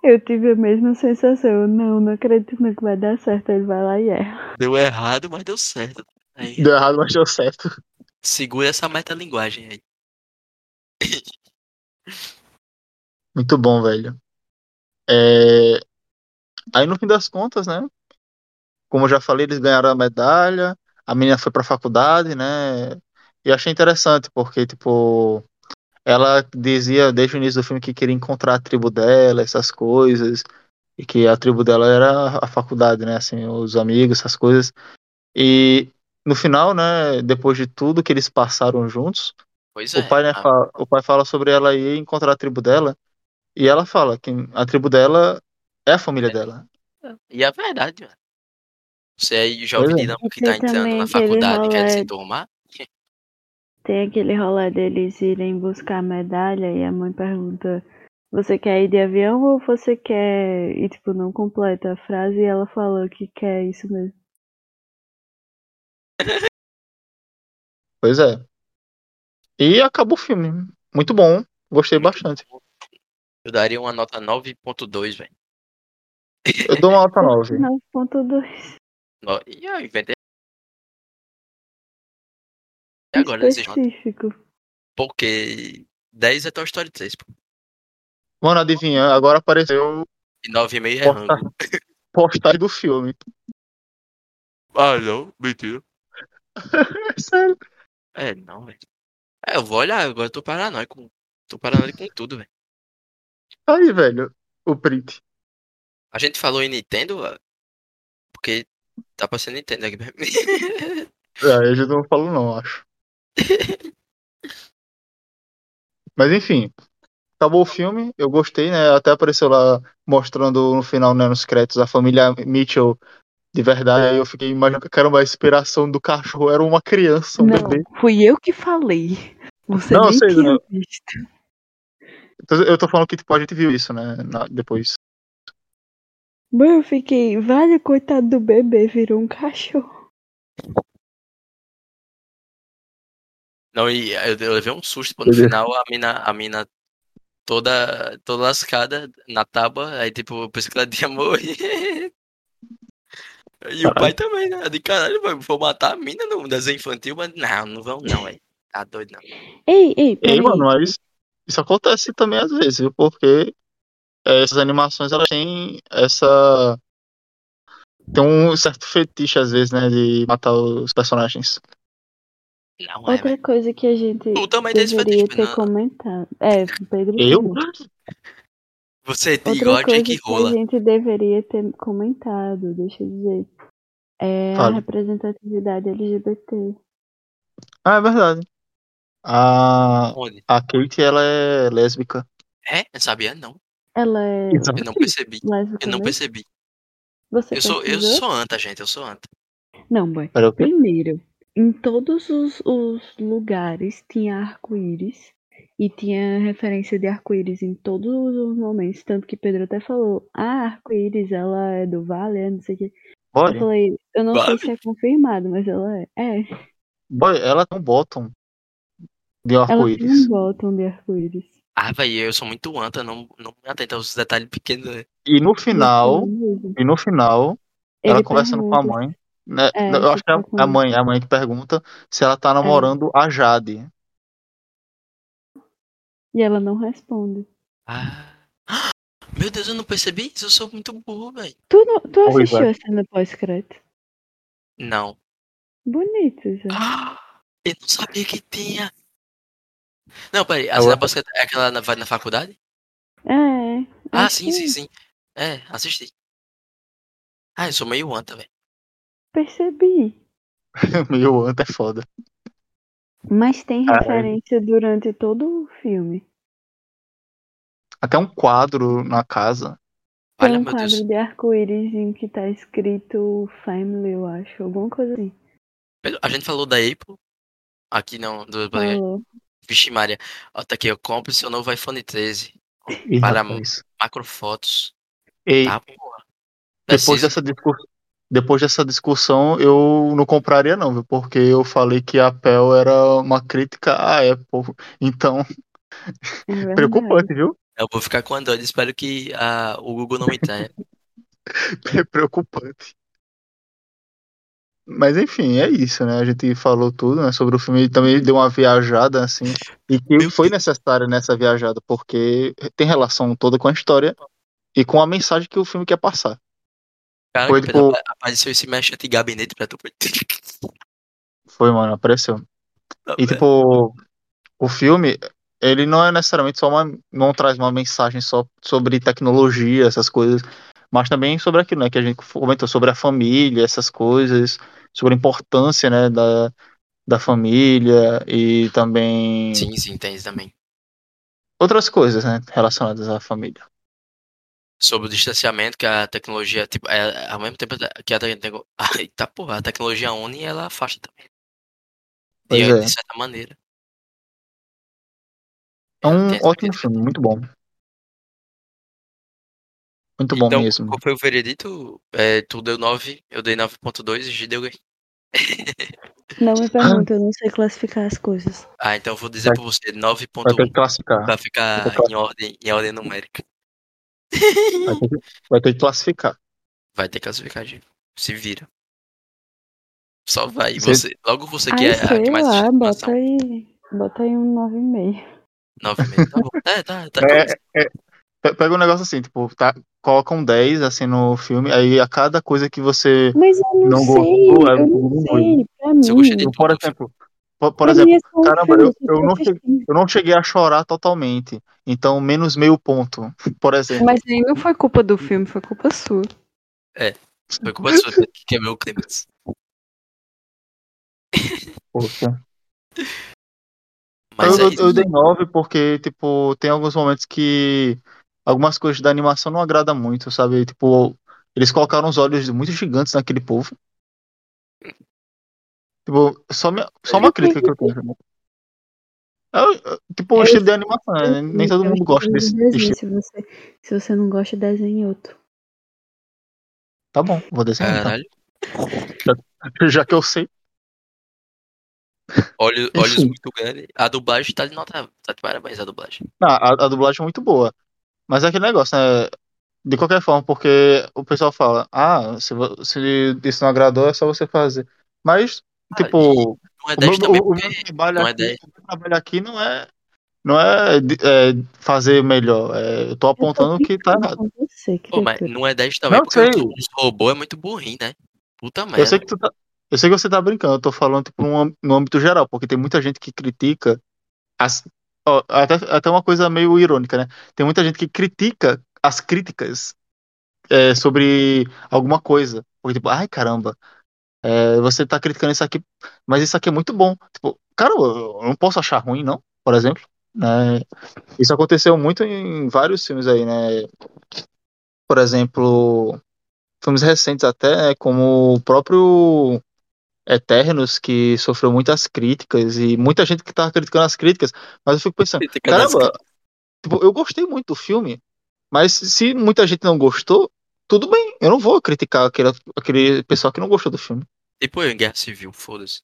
Eu tive a mesma sensação. Não, não acredito não que vai dar certo. Ele vai lá e erra. Deu errado, mas deu certo. Aí, Deu errado, mas deu certo. segura essa metalinguagem aí. Muito bom, velho. É, Aí no fim das contas, né? Como eu já falei, eles ganharam a medalha, a menina foi pra faculdade, né? E achei interessante, porque, tipo, ela dizia desde o início do filme que queria encontrar a tribo dela, essas coisas, e que a tribo dela era a faculdade, né? Assim, os amigos, essas coisas. E no final, né? Depois de tudo que eles passaram juntos, Pois é. o pai, né, a- fala, o pai fala sobre ela ir encontrar a tribo dela, e ela fala que a tribo dela é a família dela. E é verdade, mano. Você aí, jovem é. dinâmico que tá tem entrando na aquele faculdade querendo se turmar. Tem aquele rolê deles irem buscar a medalha e a mãe pergunta Você quer ir de avião ou você quer. E tipo, não completa a frase e ela fala que quer isso mesmo. Pois é. E acabou o filme. Muito bom. Gostei bastante. Eu daria uma nota 9.2, velho. Eu dou uma nota 9. 9.2. No- E eu inventei. E agora? Específico. Porque 10 é Toy Story 3, pô. Mano, adivinha, agora apareceu E 9,5 é posta- rango. postagem do filme. Ah, não, mentira. Sério. É, não, velho. É, eu vou olhar, agora eu tô paranoico. Tô paranoico com tudo, velho. Aí, velho, o print. A gente falou em Nintendo, porque tá pra ser Nintendo aqui mesmo. É, a gente não falou não, acho. Mas enfim, acabou o filme, eu gostei, né? Até apareceu lá mostrando no final, né, nos créditos, a família Mitchell de verdade. Aí eu fiquei imaginando que caramba, a inspiração do cachorro era uma criança, um não, bebê. fui eu que falei. Você Não, nem sei, tinha não. visto. Então, Eu tô falando que tipo, a gente viu isso, né? na- depois. Mano, eu fiquei, vale, coitado do bebê, virou um cachorro. Não, e eu, eu levei um susto, pô. No Beleza. final, a mina, a mina toda, toda lascada na tábua. Aí, tipo, eu pensei que ela tinha morrido. E o pai também, né? De caralho, vai- vou matar a mina no desenho infantil, mas não, não vão não, velho. Tá doido, não. Ei, ei. Ei, mano, mas isso acontece também às vezes, viu? Porque é, essas animações, elas têm essa... Tem um certo fetiche, às vezes, né? De matar os personagens. Não é, Outra coisa que a gente Tu também deveria fetiche, ter não. comentado. É, o Pedro Eu? Você é Outra igual a coisa Jake que a Rola. gente deveria ter comentado, deixa eu dizer, é a representatividade LGBT. Ah, é verdade. A, Onde? a Kate, ela é lésbica. É? Eu sabia não. Ela é Eu não percebi. lésbica Eu não mesmo? percebi. Você Eu sou, eu sou anta, gente. Eu sou anta. Não, boy. Primeiro, em todos os, os lugares tinha arco-íris. E tinha referência de arco-íris em todos os momentos. Tanto que Pedro até falou: Ah, arco-íris, ela é do Vale, é não sei o que. Eu falei: Eu não Vale? sei se é confirmado, mas ela é. É, boy, ela tem um bottom de ela tem arco-íris. um bottom de arco-íris. Ah, velho, eu sou muito anta. Não, não me atento aos detalhes pequenos. né? E no final, e no final, ela Ele conversando com a pergunta- mãe. Né? É, eu acho que é a mãe, a mãe que pergunta se ela tá namorando a Jade. E ela não responde. Ah. Meu Deus, eu não percebi isso. Eu sou muito burro, velho. Tu, não, tu assistiu vai. a cena pós-crédito? Não. Bonito já. Ah, eu não sabia que tinha. Não, peraí. A Eu- cena pós é aquela na, vai na faculdade? É. Ah, acho sim, que sim, sim. É, assisti. Ah, eu sou meio anta, velho. Percebi. Meu anta é foda. Mas tem Ah, é. referência durante todo o filme. Até um quadro na casa. Tem Olha, um quadro Deus. de arco-íris em que tá escrito Family, eu acho. Alguma coisa assim. A gente falou da Apple. Aqui não, do Falou. Vixe Maria. Ó, tá aqui, ó. Compre seu novo iPhone 13. Ih, Para macrofotos. Ei, Tá, porra. depois dessa discussão. Depois dessa discussão, eu não compraria não, viu? Porque eu falei que a Apple era uma crítica à Apple. Então, É preocupante, viu? Eu vou ficar com Android. Espero que ah, o Google não me tenha. preocupante. Mas enfim, é isso, né? A gente falou tudo, né, sobre o filme e também deu uma viajada assim, e que Meu foi necessária nessa viajada, porque tem relação toda com a história e com a mensagem que o filme quer passar. Cara, Foi, tipo- apa- apareceu esse mexe de gabinete pra tu. Foi, mano, apareceu. Tá E vendo? tipo, o filme, ele não é necessariamente só uma, não traz uma mensagem só sobre tecnologia, essas coisas, mas também sobre aquilo, né, que a gente comentou sobre a família, essas coisas, sobre a importância, né, da, da família e também Sim, sim, tem isso também. outras coisas, né, relacionadas à família. Sobre o distanciamento que a tecnologia, tipo, é, ao mesmo tempo que a, tecno- Ai, tá, porra, a tecnologia une, ela afasta também. Pois de, é. de certa maneira. É um Tem ótimo filme, muito bom. Muito bom então, mesmo. qual foi o veredito? É, tu deu 9, eu dei 9.2 e G deu Não me pergunta, eu não sei classificar as coisas. Ah, então eu vou dizer Vai- pra você Vai ter 9.1 que classificar. pra ficar em ordem, em ordem numérica. Vai ter que, vai ter que classificar. Vai ter que classificar, G. Se vira. Só vai. Você- Você, logo você que Ai, é a que mais lá, bota aí. Bota aí um 9,5. 9,5. Tá bom. É, tá, tá. É, Pe- Pega um negócio assim, tipo, tá, coloca um 10 assim no filme, aí a cada coisa que você. Mas eu não, Não sei, gostou, é eu não muito sei. Pra Se eu gostei mim, Por exemplo, por, por pra exemplo, é caramba, eu, eu eu, não cheguei, assistindo. eu não cheguei a chorar totalmente. Então, menos meio ponto, por exemplo. Mas aí não foi culpa do filme, foi culpa sua. Foi culpa sua que quebrou o. Poxa. Mas eu, é eu- dei 9 porque, tipo, tem alguns momentos que algumas coisas da animação não agradam muito, sabe? Tipo, eles colocaram os olhos muito gigantes naquele povo. Tipo, só, minha, só uma crítica que eu tenho. É, tipo, o estilo de animação, né? Nem todo mundo gosta desse estilo. Se você, se você não gosta, desenhe outro. Tá bom, vou desenhar então. Caralho. Já que eu sei. Olho, olhos Enfim. muito grandes. A dublagem tá de nota. Tá de parabéns a dublagem. Não, a, a dublagem é muito boa. Mas é aquele negócio, né? De qualquer forma, porque o pessoal fala, ah, se, se isso não agradou, é só você fazer. Mas, Ah, tipo, Não é o 10 meu, também, o- meu trabalho não é aqui, 10. o trabalho aqui não é, não é, é fazer melhor. É, eu tô apontando o que tá errado. Pô, mas não é 10 também, Não, porque sei. os robôs é muito burrinho, né? Puta Eu merda. sei que tu tá, eu sei que você tá brincando, eu tô falando tipo, no, âmbito- no âmbito geral, porque tem muita gente que critica as, ó, até, até uma coisa meio irônica, né? Tem muita gente que critica as críticas é, sobre alguma coisa. Porque, tipo, ai caramba, é, você tá criticando isso aqui, mas isso aqui é muito bom. Tipo, cara, eu não posso achar ruim, não, por exemplo. Né? Isso aconteceu muito em vários filmes aí, né? Por exemplo, filmes recentes até, né, como o próprio Eternos, que sofreu muitas críticas, e muita gente que tava criticando as críticas, mas eu fico pensando, caramba, tipo, eu gostei muito do filme, mas se muita gente não gostou, tudo bem, eu não vou criticar aquele, aquele pessoal que não gostou do filme. Tipo eu em Guerra Civil, foda-se.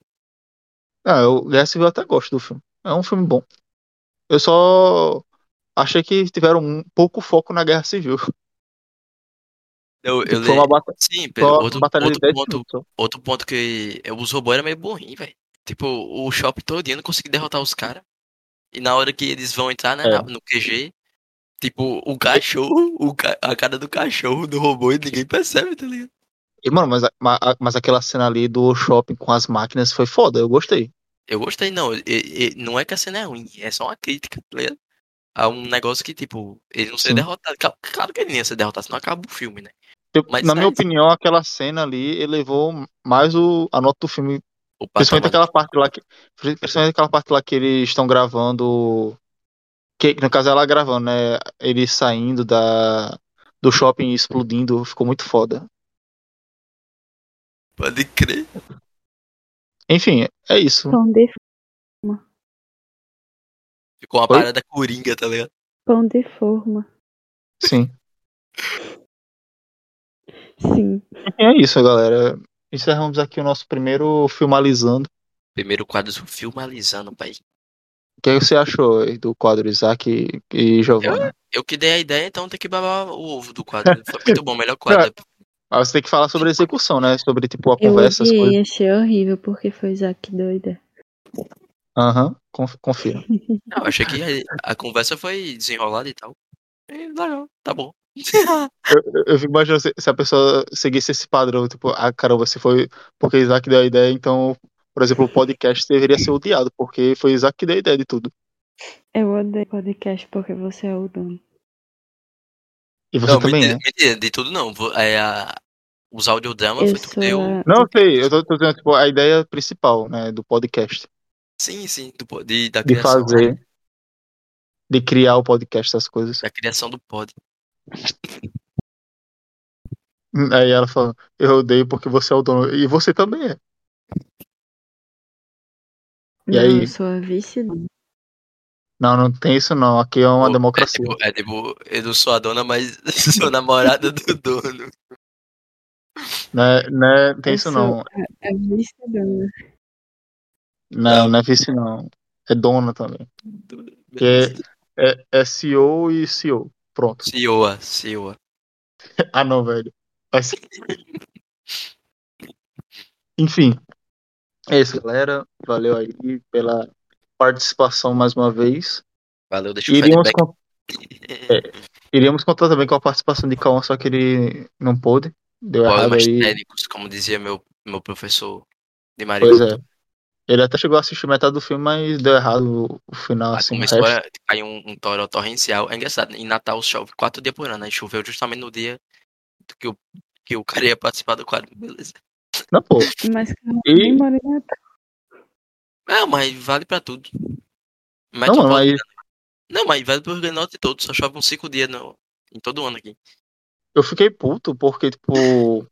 Ah, eu, Guerra Civil eu até gosto do filme, é um filme bom. Eu só achei que tiveram um pouco foco na Guerra Civil. Eu, eu Foi uma batalha, Sim, Pedro, outro, batalha outro 10 ponto, minutos. outro ponto que os robôs eram meio burrinhos, velho. Tipo, o shopping todo não conseguia derrotar os caras. E na hora que eles vão entrar, né, É. no QG, tipo, o cachorro, o ca- a cara do cachorro do robô e ninguém percebe, tá ligado? E, mano, mas, a- ma- a- mas aquela cena ali do shopping com as máquinas foi foda, eu gostei. Eu gostei, não. e- e- não é que a cena é ruim, é só uma crítica, tá ligado? A um negócio que, tipo, ele não ser derrotado. Claro que ele não ia ser derrotado, senão acaba o filme, né? Eu- Mas na tá minha isso. opinião, aquela cena ali elevou mais o, a nota do filme. O Principalmente patamar. aquela parte lá que. Principalmente aquela parte lá que eles estão gravando. Que no caso ela gravando, né? Eles saindo da, do shopping e explodindo. Ficou muito foda. Pode crer. Enfim, é isso. Pão de, Ficou uma Oi? parada coringa, tá ligado? pão de forma. Sim. Sim. Enfim, é isso, galera. Encerramos aqui o nosso primeiro filmalizando. Primeiro quadro filmalizando, pai. O que você achou aí do quadro Isaac e, e Giovanna? Eu que dei a ideia, então tem que babar o ovo do quadro. Foi muito bom, melhor quadro. Ah, você tem que falar sobre a execução, né? Sobre, tipo, a Eu conversa, as coisas. odiei, achei horrível, porque foi Isaac que deu a ideia. Aham, conf- confira. Não, eu achei que a, a conversa foi desenrolada e tal. E, legal, tá bom. Eu, eu fico imaginando se, se a pessoa seguisse esse padrão, tipo, ah, caramba, se foi porque Isaac deu a ideia, então, por exemplo, o podcast deveria ser odiado, porque foi Isaac que deu a ideia de tudo. Eu odeio podcast porque você é o dono. E você não, também mentira, é. mentira, de tudo não. É, a, os audiodramas Eu foi tu que sou deu. a... Não, eu sei, eu tô, tô dizendo, tipo, a ideia principal, né, do podcast. Sim, sim, do, de, da De criação. fazer, de criar o podcast, essas coisas. Da criação do pod. Aí ela fala, eu odeio porque você é o dono. E você também é. E Não, aí? eu sou a vice. Não, não tem isso não. Aqui é uma Pô, democracia. É tipo, é tipo, eu não sou a dona, mas sou namorada do dono. Né, né, tem Eu isso sou não. A vice-dona. Não, não é vice não. É dona também. Beleza. É, é CEO e CEO. Pronto. Cioa, Cioa. Ah não, velho. Mas... Enfim. É isso, galera. Valeu aí pela participação mais uma vez. Valeu, deixa o Iríamos, feedback. con- iríamos contar também com a participação de Cauã, só que ele não pôde. Deu errado Problemas aí. técnicos, como dizia meu, meu professor de Maria. Pois é. Ele até chegou a assistir metade do filme, mas deu errado o- final, Aí assim, começou a cair um, um toró torrencial. É engraçado, em Natal chove quatro dias por ano. Aí choveu justamente no dia que o, que o cara ia participar do quadro. Beleza. Não, pô. Mas E- Natal. É, mas vale pra tudo. Não, mas Não, mas vale pro Rio Grande do Norte todo. Só chove uns cinco dias no, em todo ano aqui. eu fiquei puto porque, tipo,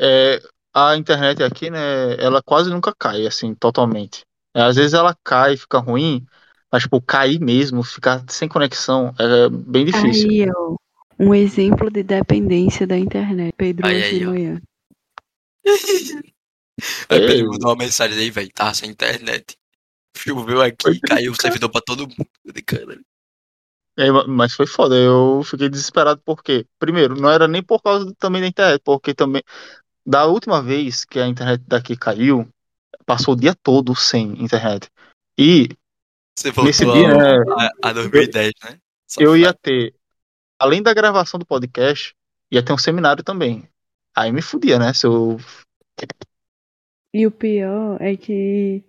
é, a internet aqui, né, ela quase nunca cai, assim, totalmente. É, às vezes ela cai, fica ruim, mas, tipo, cair mesmo, ficar sem conexão, é bem difícil. Aí, ó. Um exemplo de dependência da internet. Pedro Aí, hoje aí, de ó. Aí É. Pedro mandou uma mensagem aí, velho. Tava sem internet. Choveu aqui, caiu o servidor pra todo mundo. Eu dei, "Caralho." É, ma- mas foi foda, eu fiquei desesperado porque, primeiro, não era nem por causa também da internet, porque também, da última vez que a internet daqui caiu, passou o dia todo sem internet. E Você nesse voltou dia, né, a, a 2010, né? eu ia ter, além da gravação do podcast, ia ter um seminário também. Aí me fudia, né? Se eu. E o pior é que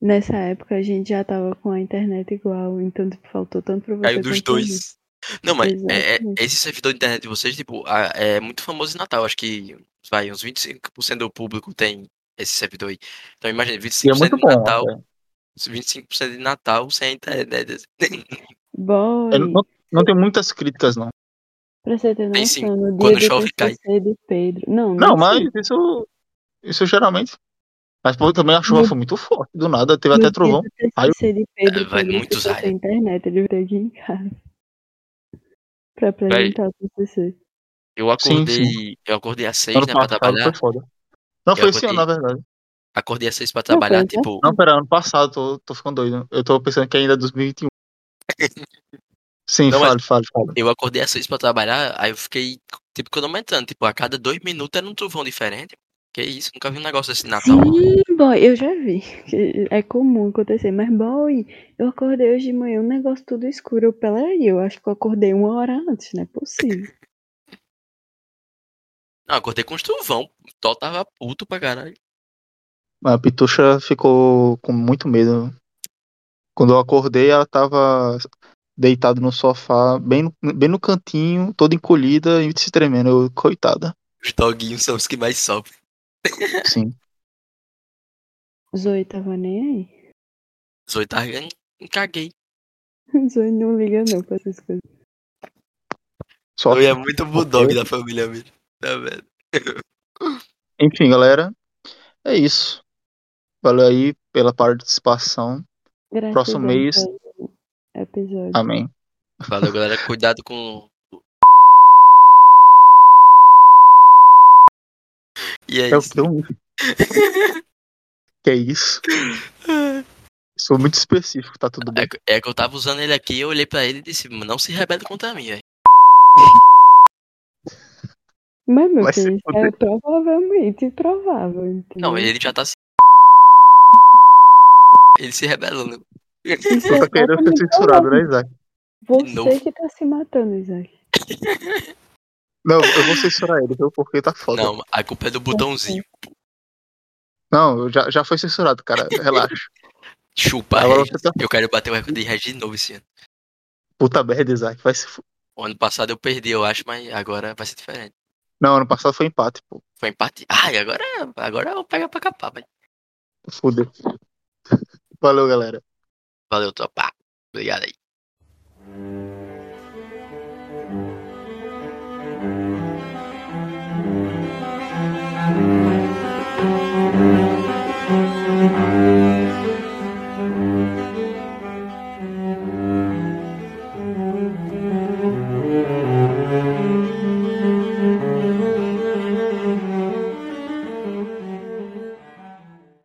nessa época a gente já tava com a internet igual. Então, tipo, faltou tanto pra você Caiu dos dois. Não, mas é- é- esse servidor de internet de vocês, tipo, a- é muito famoso em Natal. Acho que, vai, uns 25% do público tem esse servidor aí. Então imagina, E é 25% muito de bom. Natal, até. 25% de Natal sem a internet. Boy, Eu não, não tem muitas críticas, não. Pra você ter Tem sim. noção, no dia Quando chove, cai. De Pedro. Não, Não, não mas sim. isso. Isso geralmente. Mas pô, também a chuva No- foi muito forte, do nada, teve No até trovão. Aí eu- de Pedro, É, vai raios. sem internet, ele veio aqui em casa. Pra apresentar o TCC. Eu Sim, acordei. Eu acordei às 6, ano né, pra passado trabalhar. foi foda. Não, Eu foi esse ano, acordei- na verdade. Acordei às 6 pra Não, trabalhar, foi tipo. Não, pera, ano passado, tô, tô ficando doido. Eu tô pensando que ainda é 2021. Sim, Não, mas- fale, fale, fale. Eu acordei às 6 pra trabalhar, aí eu fiquei, tipo, cronometrando. Tipo, a cada dois minutos era um trovão diferente. Que isso, nunca vi um negócio assim Natal. Sim, boy, eu já vi. É comum acontecer, mas boy, eu acordei hoje de manhã, um negócio tudo escuro. Eu, peraí, eu acho que eu acordei uma hora antes, não é possível. Não, acordei com os trovão. O Tó tava puto pra caralho. A Pitucha ficou com muito medo. Quando eu acordei, ela tava deitada no sofá, bem no, bem no cantinho, toda encolhida e se tremendo. Eu, coitada. Os doguinhos são os que mais sofrem. Sim. Zoe tava nem aí. Zoe tava. Caguei. Zoe não liga não pra essas coisas. Só Zoe é muito bulldog da família mesmo. Tá vendo? Enfim, galera. É isso. Valeu aí pela participação. Gratidão Próximo mês. pelo Episódio. Amém. Valeu, galera. Cuidado com. E é É o isso. que eu. que é isso? Sou muito específico, tá tudo bem. É, que- é que eu tava usando ele aqui, eu olhei pra ele e disse, não se rebele contra mim, velho. Mas, meu filho, isso é provavelmente provável. Entendeu? Não, ele já tá se. Ele se rebelando. Tu é tá querendo ser censurado, né, Isaac? Você novo. que tá se matando, Isaac. Não, eu vou censurar ele, viu? Porque tá foda. Não, a culpa é do botãozinho. Não, eu já, já foi censurado, cara. Relaxa. Chupa, você tá- Eu quero bater o recorde de Regis de novo esse ano. Puta merda, Isaac. Vai se... O ano passado eu perdi, eu acho, mas agora vai ser diferente. Não, ano passado foi empate, pô. Foi empate. Ai, agora, agora eu vou pegar pra capar, velho. Fudeu. Valeu, galera. Valeu, tropa. Obrigado aí.